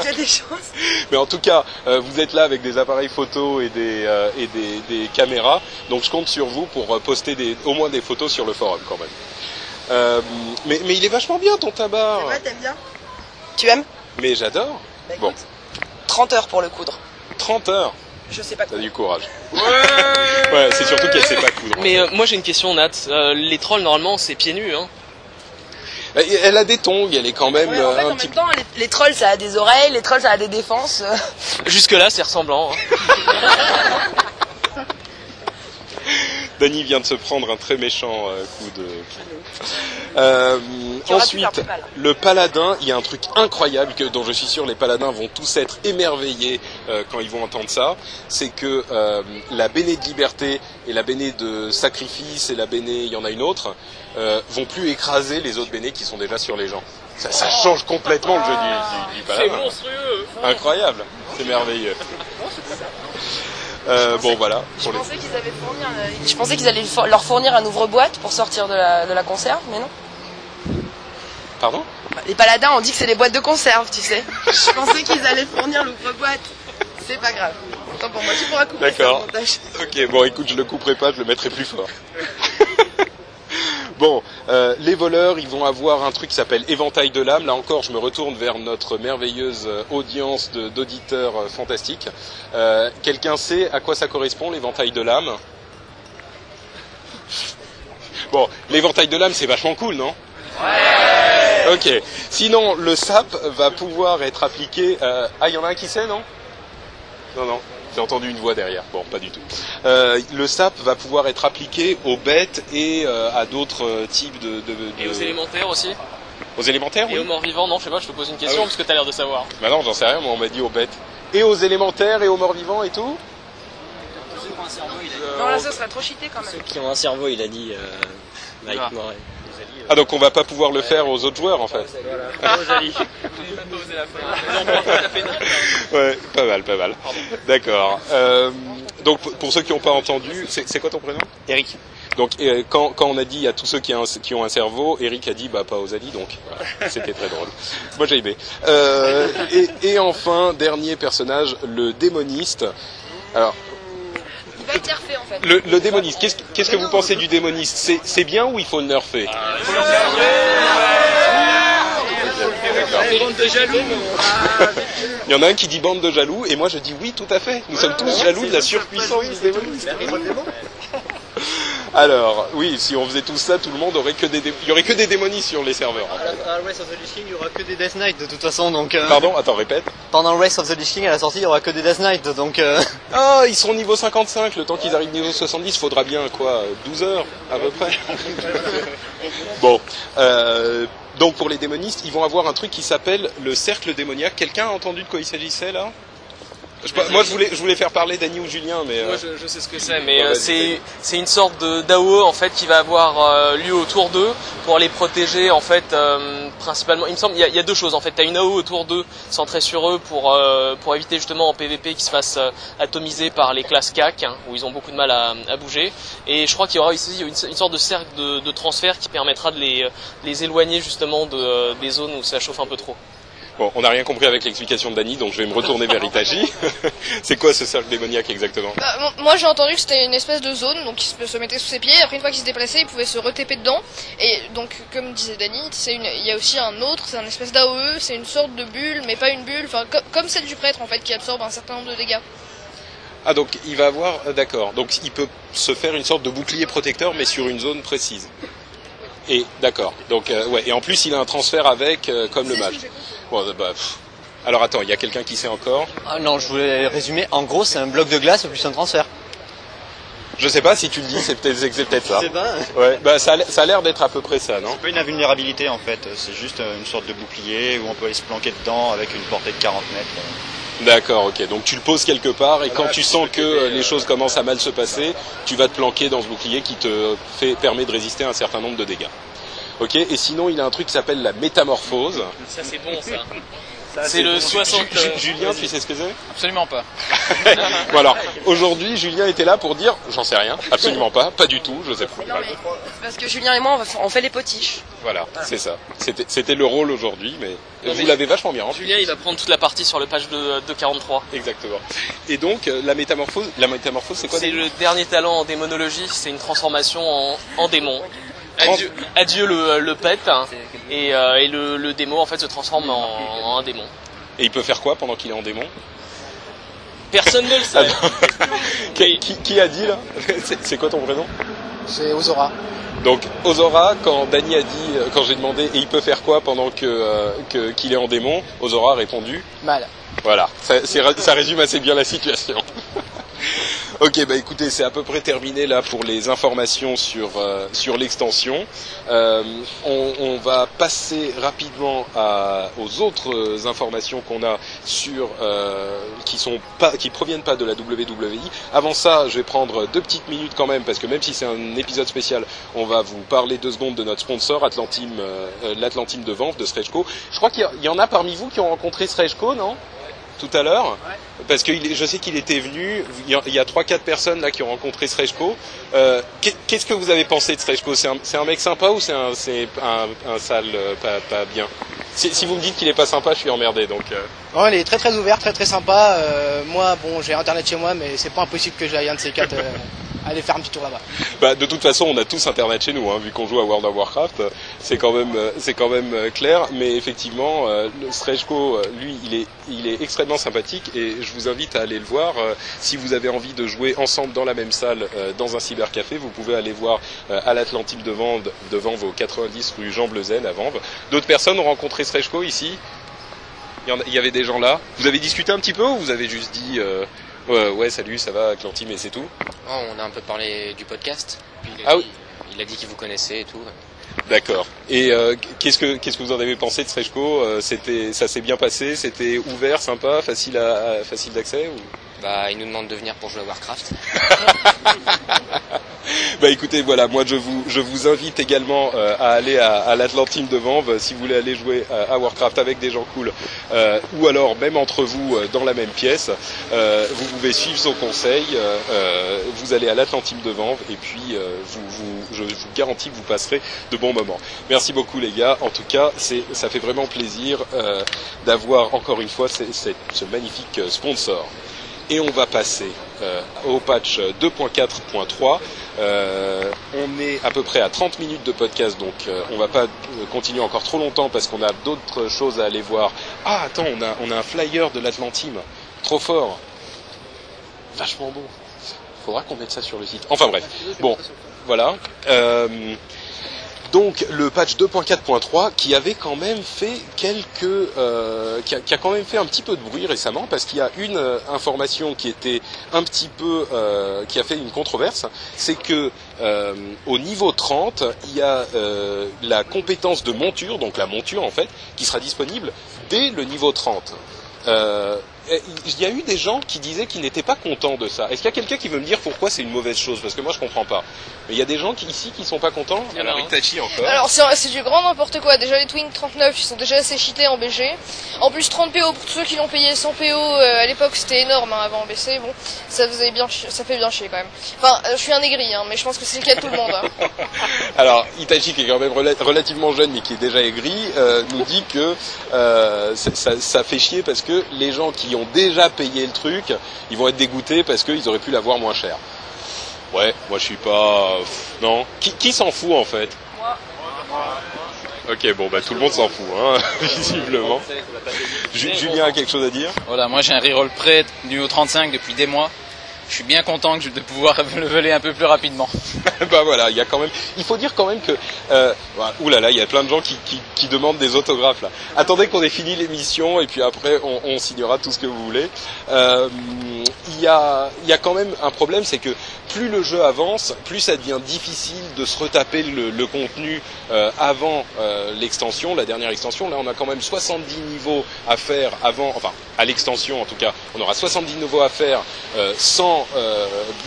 Il y a des chances. Mais en tout cas, euh, vous êtes là avec des appareils photo et des euh, et des, des caméras, donc je compte sur vous pour euh, poster des, au moins des photos sur le forum quand même. Euh, mais, mais il est vachement bien ton tabac. Ouais, t'aimes bien Tu aimes? Mais j'adore. Bah, Bon. écoute, 30 heures pour le coudre. 30 heures. Je sais pas T'as du courage. Ouais, c'est surtout qu'elle sait pas coudre. Mais euh, moi j'ai une question Nat, Euh, les trolls normalement c'est pieds nus hein. Elle a des tongs, elle est quand même Ouais, en fait, euh, en petit même temps, les, les trolls, ça a des oreilles, les trolls, ça a des défenses. Jusque là c'est ressemblant. hein. Danny vient de se prendre un très méchant euh, coup de. Euh, ensuite, le paladin, il y a un truc incroyable que, dont je suis sûr les paladins vont tous être émerveillés euh, quand ils vont entendre ça. C'est que euh, la béné de liberté et la béné de sacrifice et la béné, il y en a une autre, euh, vont plus écraser les autres bénés qui sont déjà sur les gens. Ça, ça change complètement le jeu du, du, du paladin. monstrueux. Incroyable, c'est merveilleux. Euh, bon voilà. Je Pour les- pensais qu'ils avaient fourni un- je pensais qu'ils allaient leur fournir un ouvre-boîte pour sortir de la, de la conserve, mais non. Pardon? Les paladins, on dit que c'est des boîtes de conserve, tu sais. Je pensais qu'ils allaient fournir l'ouvre-boîte. C'est pas grave. Tant pour moi, tu pourras couper D'accord. Ok, bon, écoute, je le couperai pas, je le mettrai plus fort. bon, euh, les voleurs, ils vont avoir un truc qui s'appelle éventail de l'âme. Là encore, je me retourne vers notre merveilleuse euh, audience d'auditeurs euh, fantastiques. Euh, Quelqu'un sait à quoi ça correspond, l'éventail de l'âme Bon, l'éventail de l'âme, c'est vachement cool, non? Ok. Sinon, le sap va pouvoir être appliqué. euh, Ah, il y en a un qui sait, non? Non, non. J'ai entendu une voix derrière. Bon, pas du tout. Euh, le sap va pouvoir être appliqué aux bêtes et euh, à d'autres euh, types de, de- de- Et aux élémentaires aussi Aux élémentaires, Et oui. aux morts vivants Non je sais pas, je te pose une question Ah oui. parce que t'as l'air de savoir. Bah non, j'en sais rien. Moi, on m'a dit aux bêtes. Et aux élémentaires et aux morts vivants et tout. Non, là, ça serait trop cheaté quand même. Ceux qui ont un cerveau, il a dit euh, Mike Ah. Moret. Ah donc on va pas pouvoir le faire aux autres joueurs en fait. Ouais, pas mal, pas mal. D'accord. Euh, donc pour- ceux qui n'ont pas entendu, c'est quoi ton prénom? Eric. Donc euh, quand, quand on a dit à tous ceux qui, ont un- qui ont un cerveau, Eric a dit bah pas aux Ali donc voilà. c'était très drôle. Moi j'ai aimé. Euh, et, et enfin dernier personnage, le démoniste. Alors va être nerfé en fait. le, le démoniste, qu'est-ce qu'est-ce que vous pensez du démoniste? C'est c'est bien ou il faut le nerfer? Il y en a un qui dit bande de jaloux et moi je dis oui tout à fait. Nous sommes tous jaloux de la surpuissance du démoniste. Alors oui, si on faisait tout ça, tout le monde aurait que des dé- il y aurait que des démonistes sur les serveurs. en fait. À Race of the Lich King, il y aura que des Death Knight de toute façon, donc. euh, Pardon, attends, répète. Pendant Race of the Lich King, à la sortie, il y aura que des Death Knight, donc. euh, Ah, ils seront niveau 55, le temps qu'ils arrivent niveau 70, faudra bien quoi 12 heures à peu près. bon, euh, donc pour les démonistes, ils vont avoir un truc qui s'appelle le cercle démoniaque. Quelqu'un a entendu de quoi il s'agissait là? Je Moi je voulais, je voulais faire parler Dany ou Julien, mais... Moi euh, je, je sais ce que c'est, mais Ouais, euh, c'est c'est une sorte de d'AOE en fait qui va avoir euh, lieu autour d'eux pour les protéger en fait euh, principalement. Il me semble il y a, il y a deux choses en fait. T'as une AOE autour d'eux centrée sur eux pour euh, pour éviter justement en PVP qu'ils se fassent atomiser par les classes CAC hein, où ils ont beaucoup de mal à, à bouger. Et je crois qu'il y aura ici une, une sorte de cercle de, de transfert qui permettra de les les éloigner justement de, des zones où ça chauffe un peu trop. Bon, on n'a rien compris avec l'explication de Dany, donc je vais me retourner vers Itachi. c'est quoi ce cercle démoniaque exactement? Bah, moi j'ai entendu que c'était une espèce de zone, donc il se, mettait sous ses pieds, après une fois qu'il se déplaçait, il pouvait se retéper dedans. Et donc comme disait Dany, il y a aussi un autre, c'est un espèce d'AOE, c'est une sorte de bulle, mais pas une bulle, enfin comme celle du prêtre en fait, qui absorbe un certain nombre de dégâts. Ah donc il va avoir, euh, d'accord, donc il peut se faire une sorte de bouclier protecteur mais sur une zone précise. Et d'accord, donc euh, ouais, et en plus il a un transfert avec euh, comme le mage. Bon, euh, bah, pff. Alors attends, il y a quelqu'un qui sait encore? Ah non, je voulais résumer. En gros, c'est un bloc de glace plus un transfert. Je sais pas si tu le dis, c'est peut-être c'est peut-être ça. C'est pas. Ouais, bah ça a l'air- d'être à peu près ça, non? C'est pas une invulnérabilité en fait, c'est juste une sorte de bouclier où on peut aller se planquer dedans avec une portée de 40 mètres. D'accord, ok. Donc tu le poses quelque part et quand tu sens que euh, les choses commencent à mal se passer, tu vas te planquer dans ce bouclier qui te fait, permet de résister à un certain nombre de dégâts. Ok. Et sinon, il a un truc qui s'appelle la métamorphose. Ça c'est bon ça. C'est le 60. Ju- Ju- Julien, tu sais ce que c'est? Absolument pas. Bon alors, aujourd'hui, Julien était là pour dire, j'en sais rien, absolument pas, pas du tout, je sais pas. Non, mais c'est parce que Julien et moi, on, va f- on fait les potiches. Voilà, c'est ça. C'était c'était le rôle aujourd'hui, mais vous l'avez vachement bien rempli. Julien, il va prendre toute la partie sur le page de, de 43. Exactement. Et donc, euh, la métamorphose, la métamorphose, c'est quoi C'est déjà le dernier talent en démonologie, c'est une transformation en, en démon. Adieu, adieu le, le pet, hein, et, euh, et le, le démo en fait se transforme en, en un démon. Et il peut faire quoi pendant qu'il est en démon? Personne ne le sait. qui, qui- qui a dit là? C'est quoi ton prénom? C'est Ozora. Donc Ozora, quand Dany a dit, euh, quand j'ai demandé, et il peut faire quoi pendant que euh, qu'il est en démon? Ozora a répondu. Mal. Voilà, ça, ça résume assez bien la situation. ok, bah écoutez, c'est à peu près terminé là pour les informations sur euh, sur l'extension. Euh, on, on va passer rapidement à, aux autres euh, informations qu'on a sur euh, qui sont pas qui proviennent pas de la WWE. Avant ça, je vais prendre deux petites minutes quand même parce que même si c'est un épisode spécial, on va vous parler deux secondes de notre sponsor Atlantim, euh, euh, l'Atlantim de vente de Srejko. Je crois qu'il y en a parmi vous qui ont rencontré Srejko, non? Tout à l'heure, parce que je sais qu'il était venu. Il y a- trois quatre personnes là qui ont rencontré Srejko. Euh, qu'est- Qu'est-ce que vous avez pensé de Srejko C'est un, un mec sympa ou c'est un, c'est un, un sale euh, pas, pas bien? Si, si vous me dites qu'il est pas sympa, je suis emmerdé. Donc euh, Non, il est très très ouvert, très très sympa. Euh, moi, bon, j'ai internet chez moi, mais c'est pas impossible que j'aille un de ces quatre aller faire un petit tour là-bas. bah, de toute façon, on a tous internet chez nous, hein, vu qu'on joue à World of Warcraft. C'est quand même, c'est quand même clair. Mais effectivement, le Srejko, lui, il est, il est extrêmement sympathique et je vous invite à aller le voir. Euh, si vous avez envie de jouer ensemble dans la même salle, euh, dans un cybercafé, vous pouvez aller voir euh, à l'Atlantique de Vanves, devant vos 90 rue Jean Bleuzen à Vanves. D'autres personnes ont rencontré Srejko ici. Il y, avait des gens là. Vous avez discuté un petit peu ou vous avez juste dit euh, ouais, ouais, salut, ça va, Atlantim et c'est tout? Oh, on a un peu parlé du podcast. Puis il a Ah dit, il a dit qu'il vous connaissait et tout. D'accord. Et euh, qu'est-ce que qu'est-ce que vous en avez pensé de Srejko Euh, C'était ça s'est bien passé, c'était ouvert, sympa, facile facile d'accès. Bah, il nous demande de venir pour jouer à Warcraft. Bah écoutez, voilà, moi je vous je vous invite également euh, à aller à, à l'Atlantime de Vanves si vous voulez aller jouer à, à Warcraft avec des gens cool, euh, ou alors même entre vous euh, dans la même pièce. Euh, vous pouvez suivre son conseil. euh, euh, vous allez à l'Atlantime de Vanves et puis euh, je vous garantis que vous passerez de bons moments. Merci beaucoup les gars. En tout cas, ça fait vraiment plaisir euh, d'avoir encore une fois ce magnifique euh, sponsor. Et on va passer euh, au patch 2.4.3. Euh, on est à peu près à 30 minutes de podcast, donc euh, on va pas euh, continuer encore trop longtemps parce qu'on a d'autres choses à aller voir. Ah, attends, on a, on a un flyer de l'Atlantime. Trop fort. Vachement beau. Faudra qu'on mette ça sur le site. Enfin bref. Bon, voilà. Donc le patch 2.4.3 qui avait quand même fait quelques, euh, qui, a, qui a quand même fait un petit peu de bruit récemment parce qu'il y a une euh, information qui était un petit peu, euh, qui a fait une controverse, c'est que euh, au niveau 30 il y a euh, la compétence de monture, donc la monture en fait, qui sera disponible dès le niveau 30. Et il y a eu des gens qui disaient qu'ils n'étaient pas contents de ça. Est-ce qu'il y a quelqu'un qui veut me dire pourquoi c'est une mauvaise chose? Parce que moi je comprends pas. Mais il y a des gens qui, ici qui sont pas contents? Il y en a Alors un. Itachi encore. Alors c'est du grand n'importe quoi. Déjà les Twin 39 ils sont déjà assez cheatés en BG. En plus 30 PO pour tous ceux qui l'ont payé 100 PO euh, à l'époque c'était énorme hein, avant en BC. Bon ça faisait bien ça fait bien chier quand même. Enfin euh, je suis un aigri hein, mais je pense que c'est le cas de tout le monde. hein. Alors, Itachi, qui est quand même rela- relativement jeune, mais qui est déjà aigri, euh, nous dit que euh, ça, ça- ça fait chier parce que les gens qui ont déjà payé le truc, ils vont être dégoûtés parce qu'ils auraient pu l'avoir moins cher. Ouais, moi je suis pas... Non. Qui, qui s'en fout en fait? Ok, bon, bah tout le monde s'en fout, hein, visiblement. Ju- Julien a quelque chose à dire? Voilà, moi j'ai un reroll prêt niveau 35 depuis des mois. Je suis bien content que je- de pouvoir leveler un peu plus rapidement. bah voilà, il y a quand même. Il faut dire quand même que. Euh, voilà, oulala, il y a plein de gens qui, qui, qui demandent des autographes là. Attendez qu'on ait fini l'émission et puis après on, signera tout ce que vous voulez. Euh, Il y, a, y a quand même un problème, c'est que plus le jeu avance, plus ça devient difficile de se retaper le, contenu euh, avant euh, l'extension, la dernière extension. Là, on a quand même 70 niveaux à faire avant, enfin à l'extension en tout cas, on aura 70 niveaux à faire sans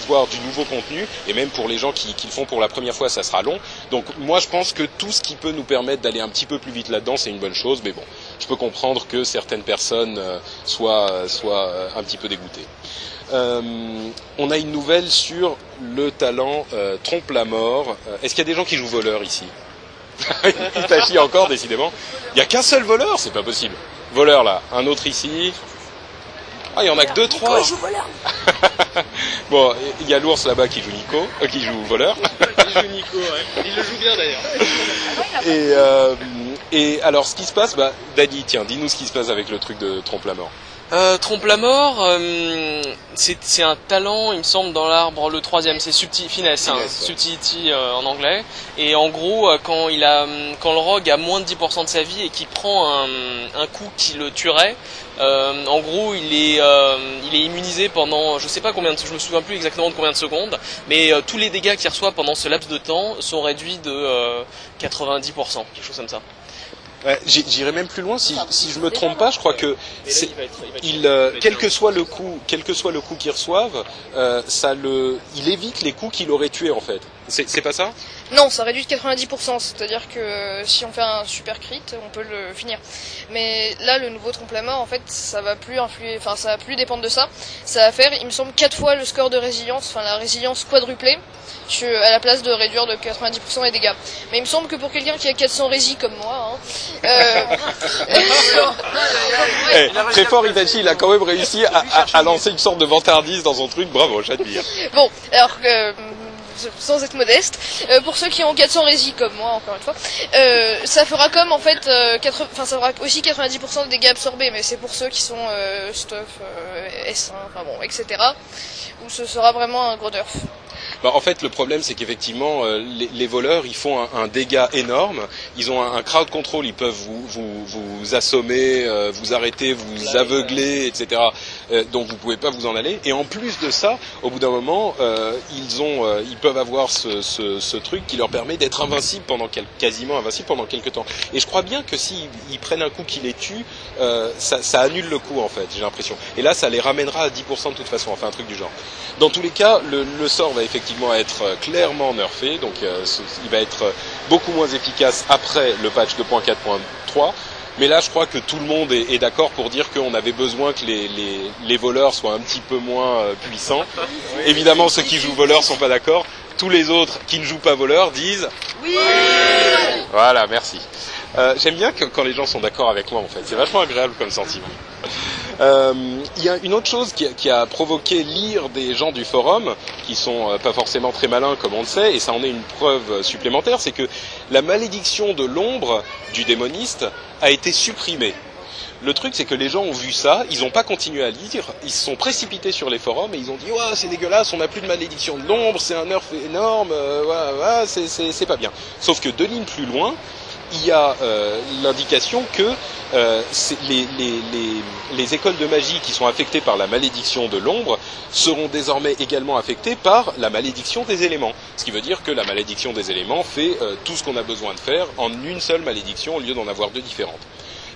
voir du nouveau contenu. Et même pour les gens qui, qui le font pour la première fois, ça sera long. Donc moi, je pense que tout ce qui peut nous permettre d'aller un petit peu plus vite là-dedans, c'est une bonne chose. Mais bon, je peux comprendre que certaines personnes euh, soient, soient euh, un petit peu dégoûtées. Euh, on a une nouvelle sur le talent euh, trompe la mort. Euh, Est-ce qu'il y a des gens qui jouent voleur ici? Itachi encore, décidément. Il n'y a qu'un seul voleur, c'est pas possible. Voleur là, un autre ici. Ah, il y en a que deux, trois. Nico joue voleur. Bon, il y a l'ours là-bas qui joue Nico, euh, qui joue voleur. Il joue Nico, ouais. Il le joue bien d'ailleurs. Et, euh, et alors, ce qui se passe, bah, Dani, tiens, dis-nous ce qui se passe avec le truc de trompe la mort. Euh, Trompe la mort, euh, c'est un talent, il me semble, dans l'arbre, le troisième, c'est subtil, finesse, hein, Finesse, ouais. subtility euh, en anglais. Et en gros, quand il a, quand le rogue a moins de 10% de sa vie et qu'il prend un, un coup qui le tuerait, en gros, il est, il est immunisé pendant, je sais pas combien, de, je me souviens plus exactement de combien de secondes, mais tous les dégâts qu'il reçoit pendant ce laps de temps sont réduits de euh, 90%, quelque chose comme ça. Ouais, J'irai même plus loin si, si je me trompe pas. Je crois que c'est- il, euh, quel que soit le coup, quel que soit le coup qu'il reçoive, euh, ça le, il évite les coups qu'il aurait tués en fait. C'est pas ça? Non, ça réduit de 90%, c'est-à-dire que euh, si on fait un super crit, on peut le finir. Mais là, le nouveau trompe-la-mort, en fait, ça va plus influer, enfin, ça va plus dépendre de ça. Ça va faire, il me semble, 4 fois le score de résilience, enfin, la résilience quadruplée, à la place de réduire de 90% les dégâts. Mais il me semble que pour quelqu'un qui a 400 résis comme moi, hein, euh, Eh, Très fort Itachi, il a quand même réussi à, à- à lancer une sorte de vantardise dans son truc. Bravo, j'admire. Bon, alors que euh, sans être modeste, euh, pour ceux qui ont 400 résis comme moi, encore une fois, euh, ça fera comme en fait, euh, 80 enfin ça fera aussi 90% de dégâts absorbés, mais c'est pour ceux qui sont stuff euh, S1, enfin bon, etc. Où ce sera vraiment un gros nerf. Bah, en fait, le problème, c'est qu'effectivement, euh, les, les voleurs, ils font un, un dégât énorme. Ils ont un, un crowd control, ils peuvent vous, vous, vous assommer, euh, vous arrêter, vous aveugler, etc. Euh, donc vous pouvez pas vous en aller. Et en plus de ça, au bout d'un moment, euh, ils ont, euh, ils peuvent avoir ce, ce, ce truc qui leur permet d'être invincibles pendant quel- quasiment invincibles pendant quelques temps. Et je crois bien que s'ils ils prennent un coup qui les tue, euh, ça, ça annule le coup en fait. J'ai l'impression. Et là, ça les ramènera à 10% de toute façon. Enfin, un truc du genre. Dans tous les cas, le, le sort va effectivement être euh, clairement nerfé, donc euh, il va être euh, beaucoup moins efficace après le patch 2.4.3. Mais là, je crois que tout le monde est, est d'accord pour dire qu'on avait besoin que les, les, les voleurs soient un petit peu moins puissants. Évidemment, ceux qui jouent voleurs sont pas d'accord. Tous les autres qui ne jouent pas voleurs disent Oui voilà, merci. Euh, J'aime bien que, quand les gens sont d'accord avec moi, en fait. C'est vachement agréable comme sentiment. Euh, Il y a une autre chose qui, a- provoqué l'ire des gens du forum, qui sont euh, pas forcément très malins comme on le sait, et ça en est une preuve supplémentaire, c'est que la malédiction de l'ombre du démoniste a été supprimée. Le truc, c'est que les gens ont vu ça, ils n'ont pas continué à lire, ils se sont précipités sur les forums et ils ont dit ouais c'est dégueulasse, on n'a plus de malédiction de l'ombre, c'est un nerf énorme, euh, c'est pas bien. Sauf que deux lignes plus loin, il y a euh, l'indication que euh, les, les, les, les écoles de magie qui sont affectées par la malédiction de l'ombre seront désormais également affectées par la malédiction des éléments. Ce qui veut dire que la malédiction des éléments fait euh, tout ce qu'on a besoin de faire en une seule malédiction au lieu d'en avoir deux différentes.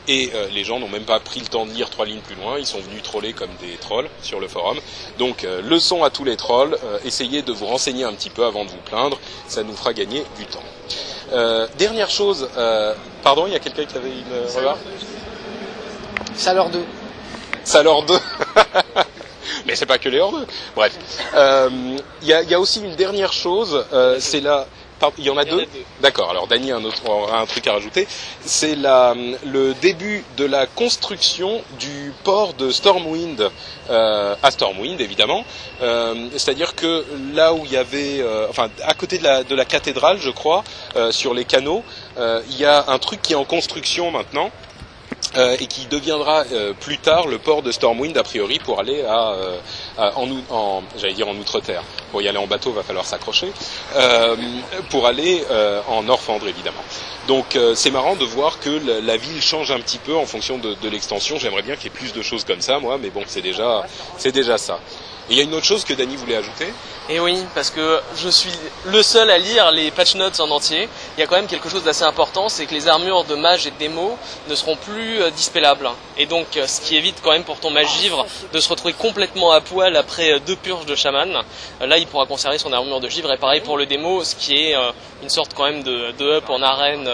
Et les gens n'ont même pas pris le temps de lire trois lignes plus loin, ils sont venus troller comme des trolls sur le forum. Donc leçon à tous les trolls, essayez de vous renseigner un petit peu avant de vous plaindre, ça nous fera gagner du temps. Euh, dernière chose, euh, pardon, il y a quelqu'un qui avait une remarque deux. Ça leur deux. Mais c'est pas que les hors deux. Bref, Euh, il y, y a aussi une dernière chose, euh, c'est la. Pardon, Il y en a deux. D'accord. Alors Dany a un autre a un truc à rajouter. C'est la le début de la construction du port de Stormwind euh, à Stormwind évidemment. Euh, C'est-à-dire que là où il y avait, euh, enfin à côté de la de la cathédrale, je crois, euh, sur les canaux, euh, il y a un truc qui est en construction maintenant euh, et qui deviendra euh, plus tard le port de Stormwind a priori pour aller à, euh, en, en j'allais dire en outre-terre. Pour y aller en bateau, va falloir s'accrocher. Euh, pour aller euh, en Norfandre évidemment. Donc euh, c'est marrant de voir que la, la ville change un petit peu en fonction de, de l'extension. J'aimerais bien qu'il y ait plus de choses comme ça, moi, mais bon, c'est déjà c'est déjà ça. Et il y a une autre chose que Dany voulait ajouter. Et oui, parce que je suis le seul à lire les patch notes en entier. Il y a quand même quelque chose d'assez important, c'est que les armures de mage et de démo ne seront plus euh, dispellables. Et donc, euh, ce qui évite quand même pour ton mage givre de se retrouver complètement à poil après euh, deux purges de chaman. Là, il pourra conserver son armure de givre. Et pareil pour le démo, ce qui est une sorte quand même de, de up en arène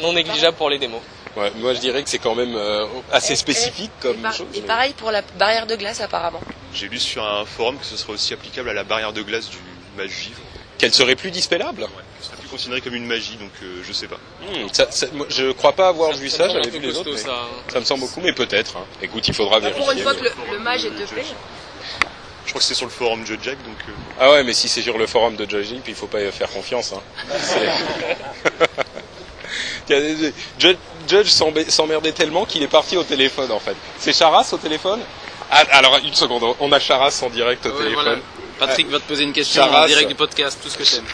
non négligeable pour les démos. Ouais, moi je dirais que c'est quand même euh, assez spécifique Et, comme par- chose. et mais- pareil pour la barrière de glace apparemment. J'ai lu sur un forum que ce serait aussi applicable à la barrière de glace du mage givre. Qu'elle serait plus dispellable Ce serait plus considéré comme une magie, donc euh, je sais pas. Hmm, ça- ça- moi, je crois pas avoir vu ça, j'avais vu les autres. mais ça. ça me semble beaucoup, mais peut-être. hein. Écoute, il faudra Bah, vérifier. pour une fois que le, le mage est teupé. Je crois que c'est sur le forum Joe Jack, donc euh, Ah ouais, mais si c'est sur le forum de Judge Jeep, il faut pas y faire confiance. Hein. Judge, s'emmerdait tellement qu'il est parti au téléphone en fait. C'est Charas au téléphone? Ah, Alors une seconde, on a Charas en direct au Ouais, téléphone. voilà. Patrick va te poser une question Charas. en direct du podcast, tout ce que t'aimes.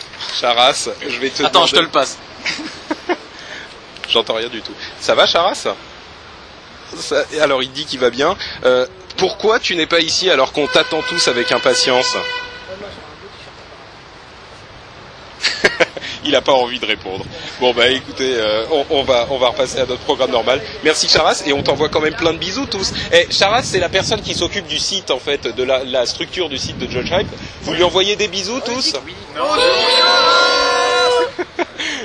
Charas, je vais te Attends, je te le passe. J'entends rien du tout. Ça va Charas? Ça- Alors il dit qu'il va bien. Euh, pourquoi tu n'es pas ici alors qu'on t'attend tous avec impatience? Il n'a pas envie de répondre. Bon bah écoutez, euh, on, on va on va repasser à notre programme normal. Merci Charas et on t'envoie quand même plein de bisous tous. Et Charas c'est la personne qui s'occupe du site en fait, de la, la structure du site de Judge Hype. Vous lui envoyez des bisous tous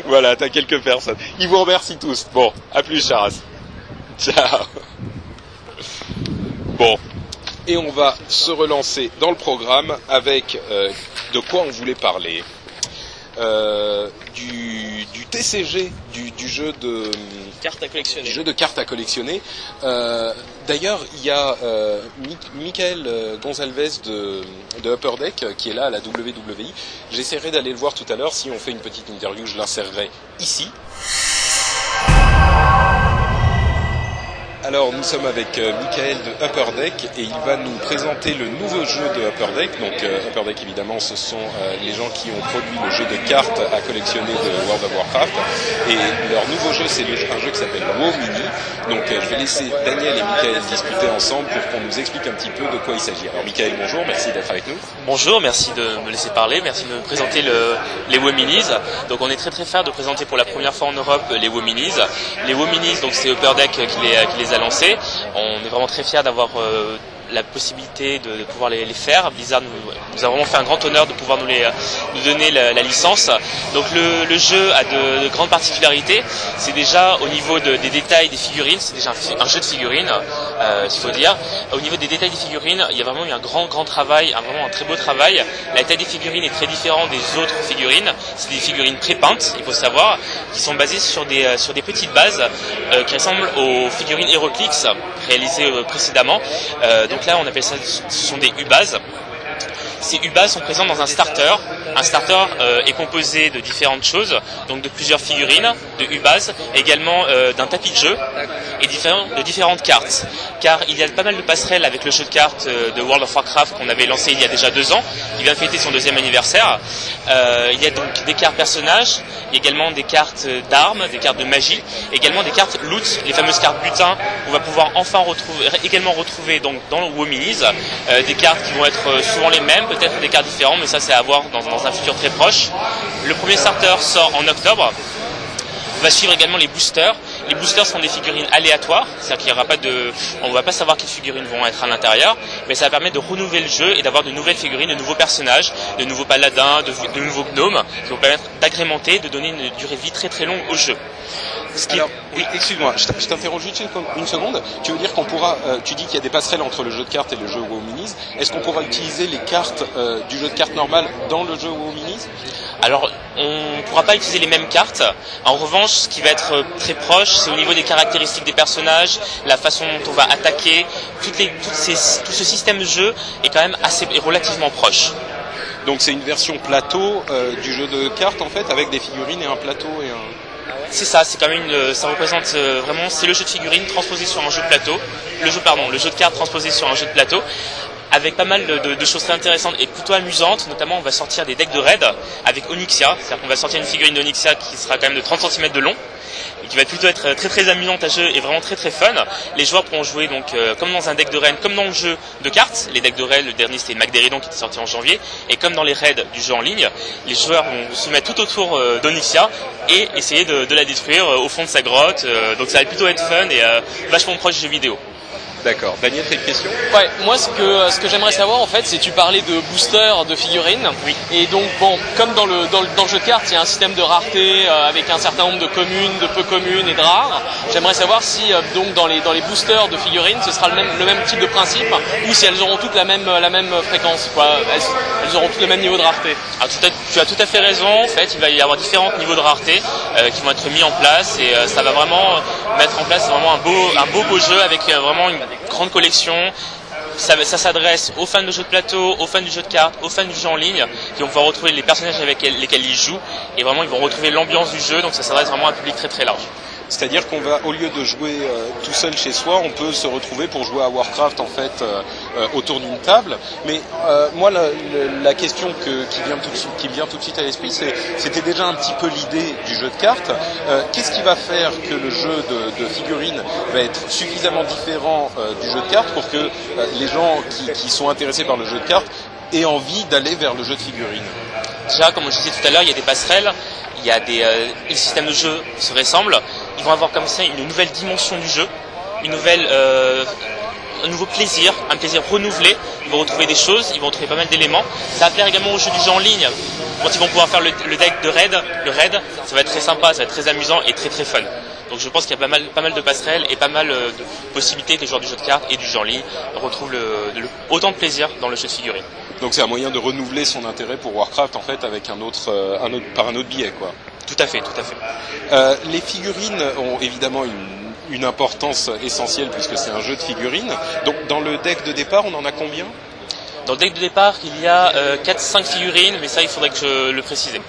Voilà, t'as quelques personnes. Ils vous remercient tous. Bon, à plus Charas. Ciao. Bon, et on va se relancer dans le programme avec euh, de quoi on voulait parler. Euh, du, du TCG, du, du jeu de Carte à collectionner. du jeu de cartes à collectionner. Euh, D'ailleurs, il y a euh, Mi- Michael euh, Gonzalez de, de Upper Deck euh, qui est là à la WWI. J'essaierai d'aller le voir tout à l'heure. Si on fait une petite interview, je l'insérerai ici. Alors nous sommes avec euh, Michael de Upper Deck et il va nous présenter le nouveau jeu de Upper Deck. Donc euh, Upper Deck évidemment ce sont euh, les gens qui ont produit le jeu de cartes à collectionner de World of Warcraft et leur nouveau jeu c'est un jeu qui s'appelle WoW Mini. Donc euh, je vais laisser Daniel et Michael discuter ensemble pour qu'on nous explique un petit peu de quoi il s'agit. Alors Michael bonjour, merci d'être avec nous. Bonjour, merci de me laisser parler, merci de me présenter le, les Wominis. Donc on est très très fiers de présenter pour la première fois en Europe les Wominis. Les Wominis, donc c'est Upper Deck qui les, qui les a On est vraiment très fiers d'avoir euh, la possibilité de, pouvoir les, faire. Blizzard nous, nous a vraiment fait un grand honneur de pouvoir nous, les, nous donner la, licence. Donc le, jeu a de, de grandes particularités. C'est déjà au niveau de- des détails des figurines, c'est déjà un, jeu de figurines, euh, il faut dire. Au niveau des détails des figurines, il y a vraiment eu un grand grand travail, un, vraiment un très beau travail. La taille des figurines est très différente des autres figurines. C'est des figurines pré-peintes, il faut savoir, qui sont basées sur des, euh, sur des petites bases euh, qui ressemblent aux figurines Heroclix réalisées euh, précédemment. Euh, donc là, on appelle ça, ce sont des U-bases. Ces U-bases sont présentes dans un starter. Un starter euh, est composé de différentes choses, donc de plusieurs figurines, de U-bases, également euh, d'un tapis de jeu et de différentes cartes. Car il y a pas mal de passerelles avec le jeu de cartes euh, de World of Warcraft qu'on avait lancé il y a déjà deux ans, qui vient fêter son deuxième anniversaire. Euh, il y a donc des cartes personnages, également des cartes d'armes, des cartes de magie, également des cartes loot, les fameuses cartes butin. On va pouvoir enfin retrouver, également retrouver donc dans le WoW euh, des cartes qui vont être euh, souvent les mêmes, peut-être des cartes différentes, mais ça c'est à voir dans, un futur très proche. Le premier starter sort en octobre. On va suivre également les boosters. Les boosters sont des figurines aléatoires, c'est-à-dire qu'il y aura pas de, on ne va pas savoir quelles figurines vont être à l'intérieur, mais ça va permettre de renouveler le jeu et d'avoir de nouvelles figurines, de nouveaux personnages, de nouveaux paladins, de nouveaux gnomes, qui vont permettre d'agrémenter, de donner une durée de vie très très longue au jeu. Ce qui- Alors, oui, excuse-moi, je t'interroge juste une, seconde. Tu veux dire qu'on pourra, euh, tu dis qu'il y a des passerelles entre le jeu de cartes et le jeu WoW Minis. Est-ce qu'on pourra utiliser les cartes euh, du jeu de cartes normal dans le jeu WoW Minis Alors, on ne pourra pas utiliser les mêmes cartes. En revanche, ce qui va être euh, très proche, c'est au niveau des caractéristiques des personnages, la façon dont on va attaquer. Toutes les, toutes ces- tout ce système de jeu est quand même assez est relativement proche. Donc c'est une version plateau euh, du jeu de cartes en fait, avec des figurines et un plateau et un. C'est ça, c'est quand même une, euh, ça représente euh, vraiment, c'est le jeu de figurines transposé sur un jeu de plateau, le jeu pardon, le jeu de cartes transposé sur un jeu de plateau, avec pas mal de, de- choses très intéressantes et plutôt amusantes. Notamment, on va sortir des decks de raid avec Onyxia, c'est-à-dire qu'on va sortir une figurine d'Onyxia qui sera quand même de 30 cm de long et qui va plutôt être très très amusante à jouer et vraiment très très fun. Les joueurs pourront jouer donc euh, comme dans un deck de raid, comme dans le jeu de cartes. Les decks de raid, le dernier c'était Magderidon qui était sorti en janvier, et comme dans les raids du jeu en ligne, les joueurs vont se mettre tout autour euh, d'Onyxia et essayer de, de la détruire euh, au fond de sa grotte. Euh, donc ça va plutôt être fun et vachement proche du jeu vidéo. D'accord. Daniel, t'as une question Ouais, moi ce que ce que j'aimerais savoir en fait, c'est tu parlais de booster de figurines. Oui. Et donc bon, comme dans le dans le, dans le jeu de cartes, il y a un système de rareté euh, avec un certain nombre de communes, de peu communes et de rares. J'aimerais savoir si euh, donc dans les dans les boosters de figurines, ce sera le même le même type de principe ou si elles auront toutes la même la même fréquence quoi. Elles, elles auront toutes le même niveau de rareté. Ah, tout à- tu as tout à fait raison. En fait, il va y avoir différents niveaux de rareté euh, qui vont être mis en place et euh, ça va vraiment mettre en place vraiment un beau, un beau beau jeu avec euh, vraiment une grande collection. Ça, ça s'adresse aux fans de jeux de plateau, aux fans du jeu de cartes, aux fans du jeu en ligne, qui vont pouvoir retrouver les personnages avec lesquels ils jouent et vraiment ils vont retrouver l'ambiance du jeu. Donc ça s'adresse vraiment à un public très très large. C'est-à-dire qu'on va, au lieu de jouer euh, tout seul chez soi, on peut se retrouver pour jouer à Warcraft en fait euh, euh, autour d'une table. Mais euh, moi, la, la- question que- qui, vient tout de suite, qui vient tout de suite à l'esprit, c'est, c'était déjà un petit peu l'idée du jeu de cartes. Euh, qu'est-ce qui va faire que le jeu de, de figurines va être suffisamment différent euh, du jeu de cartes pour que les gens qui, qui sont intéressés par le jeu de cartes aient envie d'aller vers le jeu de figurines? Déjà, comme je disais tout à l'heure, il y a des passerelles, il y a des euh, les systèmes de jeu se ressemblent. Ils vont avoir comme ça une nouvelle dimension du jeu, une nouvelle, euh, un nouveau plaisir, un plaisir renouvelé. Ils vont retrouver des choses, ils vont retrouver pas mal d'éléments. Ça va plaire également aux jeux du jeu en ligne. Quand ils vont pouvoir faire le, deck de raid, le raid, ça va être très sympa, ça va être très amusant et très très fun. Donc je pense qu'il y a pas mal, pas mal de passerelles et pas mal euh, de possibilités que les joueurs du jeu de cartes et du jeu en ligne retrouvent autant de plaisir dans le jeu de figurines. Donc c'est un moyen de renouveler son intérêt pour Warcraft en fait avec un autre, euh, un autre par un autre biais quoi. Tout à fait, tout à fait. Euh, les figurines ont évidemment une, une importance essentielle puisque c'est un jeu de figurines. Donc dans le deck de départ, on en a combien? Dans le deck de départ, il y a 4-5 figurines, mais ça il faudrait que je le précise.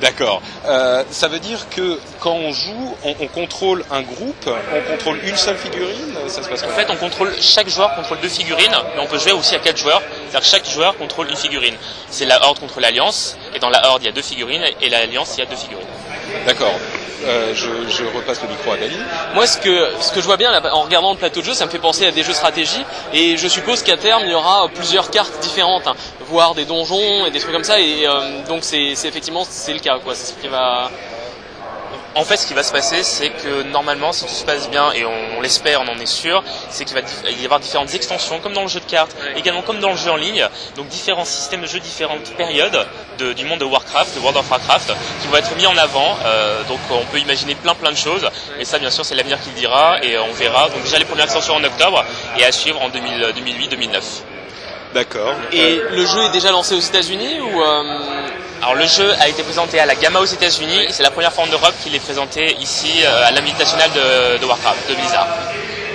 D'accord. Euh, ça veut dire que quand on joue, on, on contrôle un groupe, on contrôle une seule figurine? Ça se passe En fait, on contrôle chaque joueur contrôle deux figurines, mais on peut jouer aussi à quatre joueurs. C'est-à-dire que chaque joueur contrôle une figurine. C'est la horde contre l'alliance, et dans la horde il y a deux figurines, et l'alliance il y a deux figurines. D'accord. Euh, je, je repasse le micro à Dani. Moi, ce que, ce que je vois bien là, en regardant le plateau de jeu, ça me fait penser à des jeux stratégie. Et je suppose qu'à terme, il y aura plusieurs cartes différentes, hein, voire des donjons et des trucs comme ça. Et euh, donc, c'est c'est effectivement c'est le cas. quoi. C'est ce qui va. En fait, ce qui va se passer, c'est que normalement, si tout se passe bien, et on, on l'espère, on en est sûr, c'est qu'il va y avoir différentes extensions, comme dans le jeu de cartes, également comme dans le jeu en ligne, donc différents systèmes de jeu, différentes périodes de- du monde de Warcraft, de World of Warcraft, qui vont être mis en avant. Euh, donc on peut imaginer plein plein de choses, et ça, bien sûr, c'est l'avenir qui le dira, et on verra. Donc déjà les premières extensions en octobre, et à suivre en 2008-2009. D'accord. Et le jeu est déjà lancé aux États-Unis ou euh, Alors le jeu a été présenté à la Gamma aux États-Unis, et c'est la première fois en Europe qu'il est présenté ici euh, à l'invitational de, de Warcraft, de Blizzard.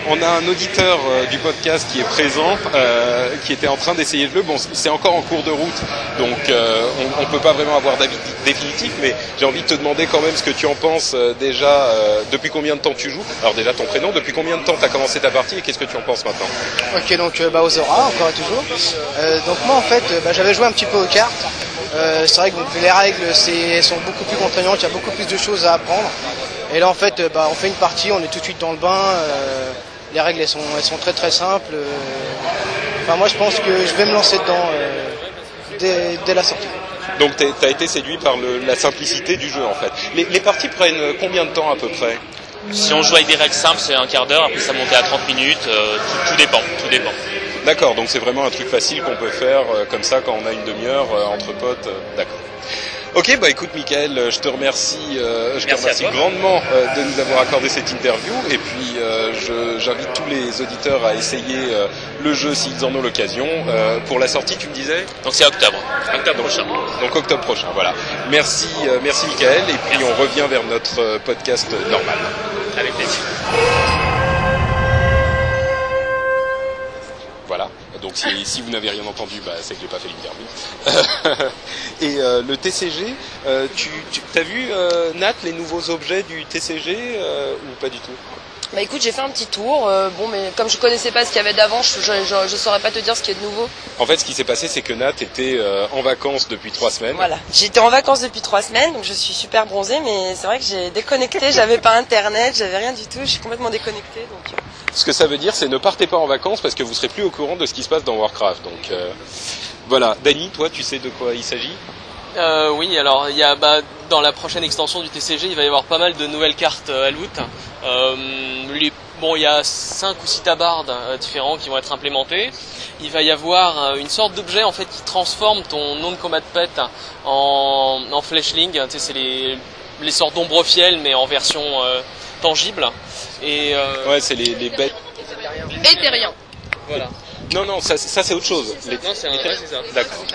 On a un auditeur euh, du podcast qui est présent, euh, qui était en train d'essayer de le. Bon, c'est encore en cours de route, donc euh, on ne peut pas vraiment avoir d'avis définitif, mais j'ai envie de te demander quand même ce que tu en penses euh, déjà. euh, depuis combien de temps tu joues? Alors déjà ton prénom, depuis combien de temps tu as commencé ta partie et qu'est-ce que tu en penses maintenant? Ok, donc bah, aux Zora, encore et toujours. Donc moi en fait, bah, j'avais joué un petit peu aux cartes. C'est vrai que les règles sont beaucoup plus contraignantes, il y a beaucoup plus de choses à apprendre. Et là en fait, bah, on fait une partie, on est tout de suite dans le bain. Euh, les règles elles sont, elles sont très très simples. euh. Enfin moi je pense que je vais me lancer dedans euh, dès, dès la sortie. Donc tu as été séduit par le- la simplicité du jeu en fait. Les, les parties prennent combien de temps à peu près? Si on joue avec des règles simples, c'est un quart d'heure, après ça monte à 30 minutes, euh, tout, tout dépend, tout dépend. D'accord, donc c'est vraiment un truc facile qu'on peut faire euh, comme ça quand on a une demi-heure euh, entre potes. euh, D'accord. Ok, bah écoute Michael, euh, je te remercie, euh, je te remercie grandement euh, de nous avoir accordé cette interview et puis euh, je- j'invite tous les auditeurs à essayer euh, le jeu s'ils en ont l'occasion. Euh, pour la sortie, tu me disais? Donc c'est octobre, octobre prochain. Donc octobre prochain, voilà. Merci, euh, merci Michael et puis on revient vers notre podcast normal. Avec plaisir. Donc si, vous n'avez rien entendu, bah, c'est que j'ai pas fait l'interview. Et euh, le TCG, euh, tu, vu euh, Nat les nouveaux objets du TCG euh, ou pas du tout? Bah écoute, j'ai fait un petit tour. euh, bon, mais comme je connaissais pas ce qu'il y avait d'avant, je, je saurais pas te dire ce qui est de nouveau. En fait, ce qui s'est passé, c'est que Nat était euh, en vacances depuis trois semaines. Voilà. J'étais en vacances depuis trois semaines, donc je suis super bronzée, mais c'est vrai que j'ai déconnecté. J'avais pas internet, j'avais rien du tout. Je suis complètement déconnectée. Donc, euh, Ce que ça veut dire, c'est ne partez pas en vacances parce que vous serez plus au courant de ce qui se passe dans Warcraft. Donc euh, voilà. Dany, toi, tu sais de quoi il s'agit? Euh, oui, alors il y a bah, dans la prochaine extension du TCG, il va y avoir pas mal de nouvelles cartes euh, à loot. Euh, les- bon, il y a cinq ou six tabards euh, différents qui vont être implémentés. Il va y avoir euh, une sorte d'objet en fait qui transforme ton non-combat pet en, en fleshling. Tu sais, c'est les, les sortes d'ombre fiel mais en version euh, tangible. Et euh, Ouais, c'est les, les bêtes. Et t'es rien. voilà. Non, non, ça, ça c'est autre chose. Les- Non, c'est un- ouais, c'est ça. D'accord.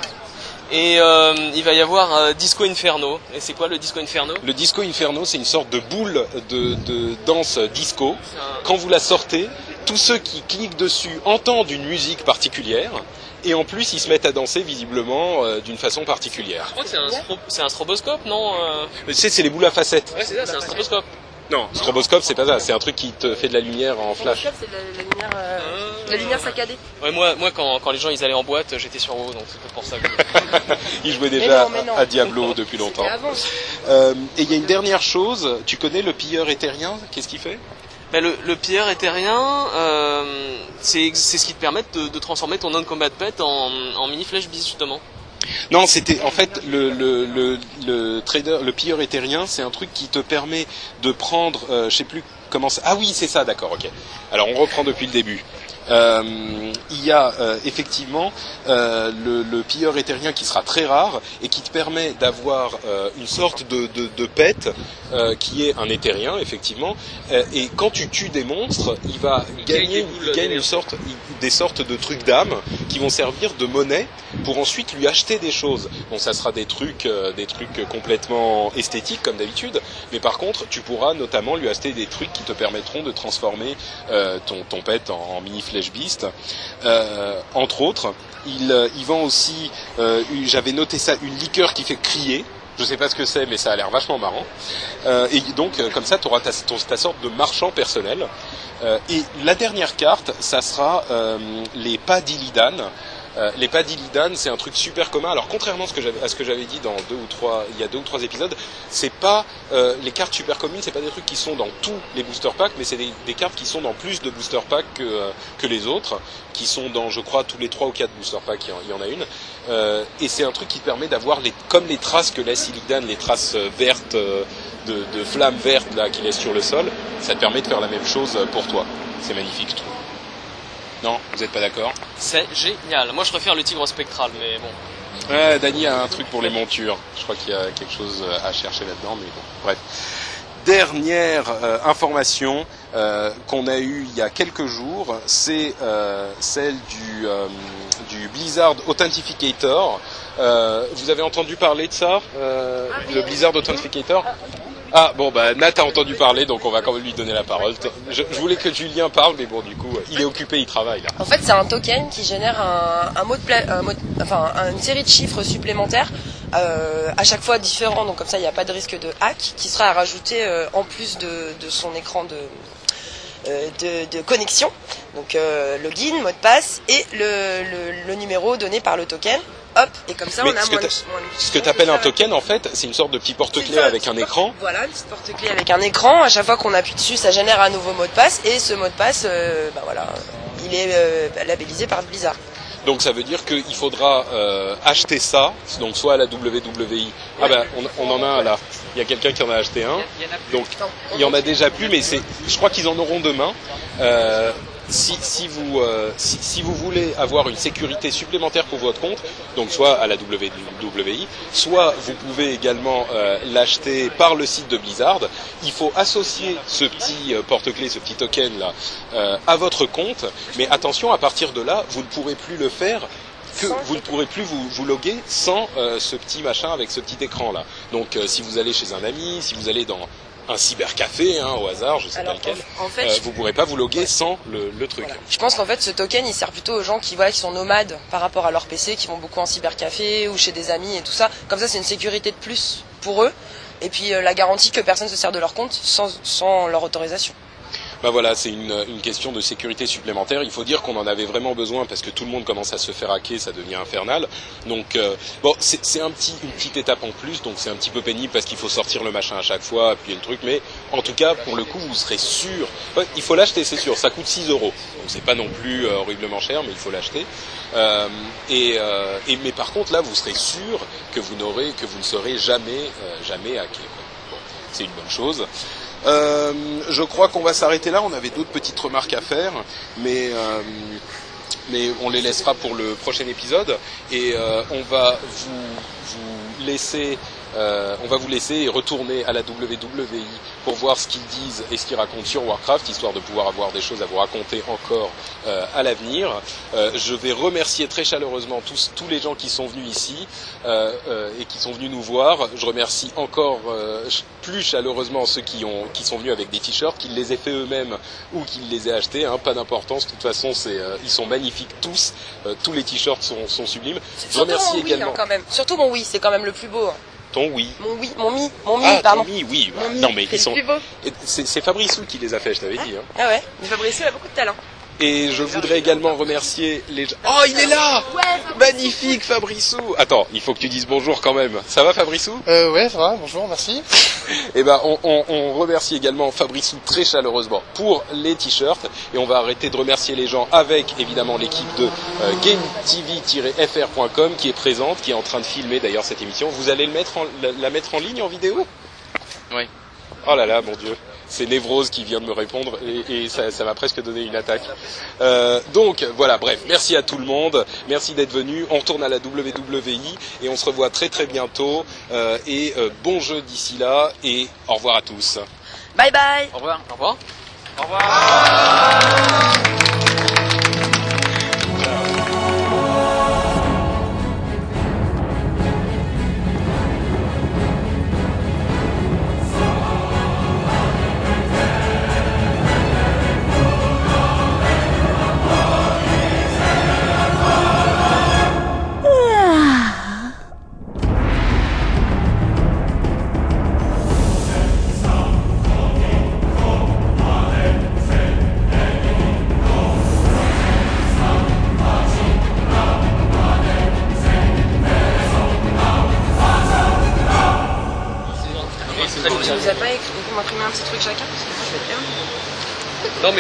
Et euh, il va y avoir euh, Disco Inferno. Et c'est quoi le Disco Inferno? Le disco inferno, c'est une sorte de boule de, de danse disco. Quand vous la sortez, tous ceux qui cliquent dessus entendent une musique particulière. Et en plus, ils se mettent à danser visiblement euh, d'une façon particulière. Je crois que c'est un, stro- un stroboscope, non euh? Tu sais, c'est les boules à facettes. Ouais, c'est ça, c'est un stroboscope. Non, stroboscope, c'est pas ça. C'est un truc qui te fait de la lumière en flash. C'est la, la lumière, euh, la lumière saccadée. Ouais, moi, moi quand, quand les gens ils allaient en boîte, j'étais sur WoW, donc c'est peut-être pour ça que. Ils jouaient Mais déjà non, mais non. à Diablo depuis longtemps. Avant. Euh, et il y a une dernière chose. Tu connais le pilleur éthérien? Qu'est-ce qu'il fait? Ben, le, le pilleur éthérien, euh, c'est c'est ce qui te permet de, de transformer ton non-combat pet en, en mini flash beast justement. Non, c'était en fait le, le, le, le trader, le pilleur éthérien, c'est un truc qui te permet de prendre, euh, je sais plus comment. Ah oui, c'est ça, d'accord, ok. Alors on reprend depuis le début. Euh, il y a euh, effectivement euh, le, le pilleur éthérien qui sera très rare et qui te permet d'avoir une sorte de, de, de pet qui est un éthérien effectivement. Et quand tu tues des monstres il va gagner il gagne une sorte il- des sortes de trucs d'âme qui vont servir de monnaie pour ensuite lui acheter des choses. Bon ça sera des trucs des trucs complètement esthétiques comme d'habitude mais par contre tu pourras notamment lui acheter des trucs qui te permettront de transformer ton, ton pet en, en mini euh, entre autres il, euh, vend aussi euh, j'avais noté ça une liqueur qui fait crier. Je sais pas ce que c'est mais ça a l'air vachement marrant. Et donc comme ça tu auras ta, sorte de marchand personnel. Et la dernière carte ça sera les pas d'Illidan euh, les pas d'Illidan, c'est un truc super commun. Alors contrairement à ce que j'avais, dit dans deux ou trois, il y a deux ou trois épisodes, c'est pas euh, les cartes super communes, c'est pas des trucs qui sont dans tous les booster packs, mais c'est des, des cartes qui sont dans plus de booster packs que, euh, que les autres, qui sont dans, je crois, tous les trois ou quatre booster packs, il y en, y en a une. Euh, et c'est un truc qui permet d'avoir les, comme les traces que laisse Illidan, les traces euh, vertes euh, de, de flammes vertes là qu'il laisse sur le sol, ça te permet de faire la même chose pour toi. C'est magnifique, je trouve. Non, vous n'êtes pas d'accord C'est génial. Moi je préfère le tigre spectral, mais bon. Ouais, Dany a un truc pour les montures. Je crois qu'il y a quelque chose euh, à chercher là-dedans, mais bon, bref. Dernière euh, information euh, qu'on a eue il y a quelques jours, c'est euh, celle du, euh, du Blizzard Authentificator. Euh, vous avez entendu parler de ça, euh, le Blizzard Authentificator Ah bon, bah Nat a entendu parler, donc on va quand même lui donner la parole. Je, voulais que Julien parle, mais bon, du coup, il est occupé, il travaille là. En fait, c'est un token qui génère un, un mot de pla- un mot enfin une série de chiffres supplémentaires euh, à chaque fois différents. Donc comme ça, il n'y a pas de risque de hack qui sera à rajouter euh, en plus de, de son écran de euh, de, de connexion. Donc euh, login, mot de passe et le, le, le numéro donné par le token. Hop, et comme ça, Mais on a ce que moins Ce que tu appelles un token, en fait, c'est une sorte de petit porte-clés avec un écran. Voilà, une petite porte-clés avec un écran. À chaque fois qu'on appuie dessus, ça génère un nouveau mot de passe. Et ce mot de passe, euh, bah voilà, il est euh, labellisé par Blizzard. Donc ça veut dire qu'il faudra euh, acheter ça, donc soit à la WWI. Ah ben on, on en a un là. Il y a quelqu'un qui en a acheté un. Donc il y en a déjà plus, mais c'est, je crois qu'ils en auront demain. Euh, si, si, vous, euh, si, si vous voulez avoir une sécurité supplémentaire pour votre compte, donc soit à la WWI, soit vous pouvez également euh, l'acheter par le site de Blizzard. Il faut associer ce petit euh, porte-clés, ce petit token là, à votre compte. Mais attention, à partir de là, vous ne pourrez plus le faire que vous ne pourrez plus vous, vous loguer sans euh, ce petit machin avec ce petit écran là. Donc euh, si vous allez chez un ami, si vous allez dans un cybercafé hein, au hasard, je sais Alors, pas lequel, en- fait, euh, vous pourrez pas vous loguer sans le, le truc. Je pense qu'en fait, ce token, il sert plutôt aux gens qui, voilà, qui sont nomades par rapport à leur PC, qui vont beaucoup en cybercafé ou chez des amis et tout ça. Comme ça, c'est une sécurité de plus pour eux. Et puis euh, la garantie que personne se sert de leur compte sans, sans leur autorisation. Bah voilà, c'est une, une question de sécurité supplémentaire. Il faut dire qu'on en avait vraiment besoin parce que tout le monde commence à se faire hacker, ça devient infernal. Donc euh, bon, c'est un petit, une petite étape en plus, donc c'est un petit peu pénible parce qu'il faut sortir le machin à chaque fois, appuyer le truc. Mais en tout cas, pour le coup, vous serez sûr. Il faut l'acheter, c'est sûr. Ça coûte 6 euros, donc c'est pas non plus euh, horriblement cher, mais il faut l'acheter. Euh, et, euh, et mais par contre, là, vous serez sûr que vous n'aurez, que vous ne serez jamais, euh, jamais hacké. Bon, c'est une bonne chose. Euh, je crois qu'on va s'arrêter là. On avait d'autres petites remarques à faire, mais euh, mais on les laissera pour le prochain épisode. Et euh, on va vous vous laisser. Euh, on va vous laisser et retourner à la WWI pour voir ce qu'ils disent et ce qu'ils racontent sur Warcraft, histoire de pouvoir avoir des choses à vous raconter encore euh, à l'avenir. Euh, je vais remercier très chaleureusement tous, tous les gens qui sont venus ici euh, euh, et qui sont venus nous voir. Je remercie encore euh, plus chaleureusement ceux qui, ont, qui sont venus avec des t-shirts, qu'ils les aient fait eux-mêmes ou qu'ils les aient achetés. Hein, pas d'importance. De toute façon, euh, ils sont magnifiques tous. Euh, tous les t-shirts sont, sont sublimes. Je Surtout remercie mon oui, également hein, quand même. Surtout mon oui, c'est quand même le plus beau. hein. Ton oui. Mon oui, mon mi, mon mi, Ah, pardon. ton oui, oui. Mon mi, non mais c'est ils sont. C'est Fabrice qui les a fait, je t'avais dit. Hein. Ah ouais, mais Fabrice a beaucoup de talent. Et je voudrais également remercier les gens. Oh, il est là Magnifique, Fabrissou Attends, il faut que tu dises bonjour quand même. Ça va, Fabrissou Euh, ouais, ça va, bonjour, merci. Eh ben, on, on- on remercie également Fabrissou très chaleureusement pour les t-shirts. Et on va arrêter de remercier les gens avec, évidemment, l'équipe de euh, GameTV-FR.com qui est présente, qui est en train de filmer d'ailleurs cette émission. Vous allez le mettre en- la, la mettre en ligne en vidéo? Oui. Oh là là, mon Dieu. C'est Névrose qui vient de me répondre et, et ça ça m'a presque donné une attaque. Euh, donc voilà, bref, merci à tout le monde, merci d'être venu. On retourne à la WWI et on se revoit très très bientôt. Euh, et euh, bon jeu d'ici là et au revoir à tous. Bye bye. Au revoir. Au revoir. Au revoir.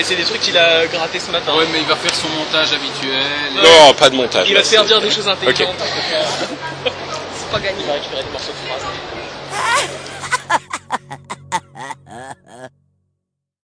mais c'est des trucs qu'il a gratté ce matin. Ouais, mais il va faire son montage habituel. Non, pas de montage. Il va faire dire des choses intelligentes. C'est pas gagné. Il va récupérer des morceaux de phrase.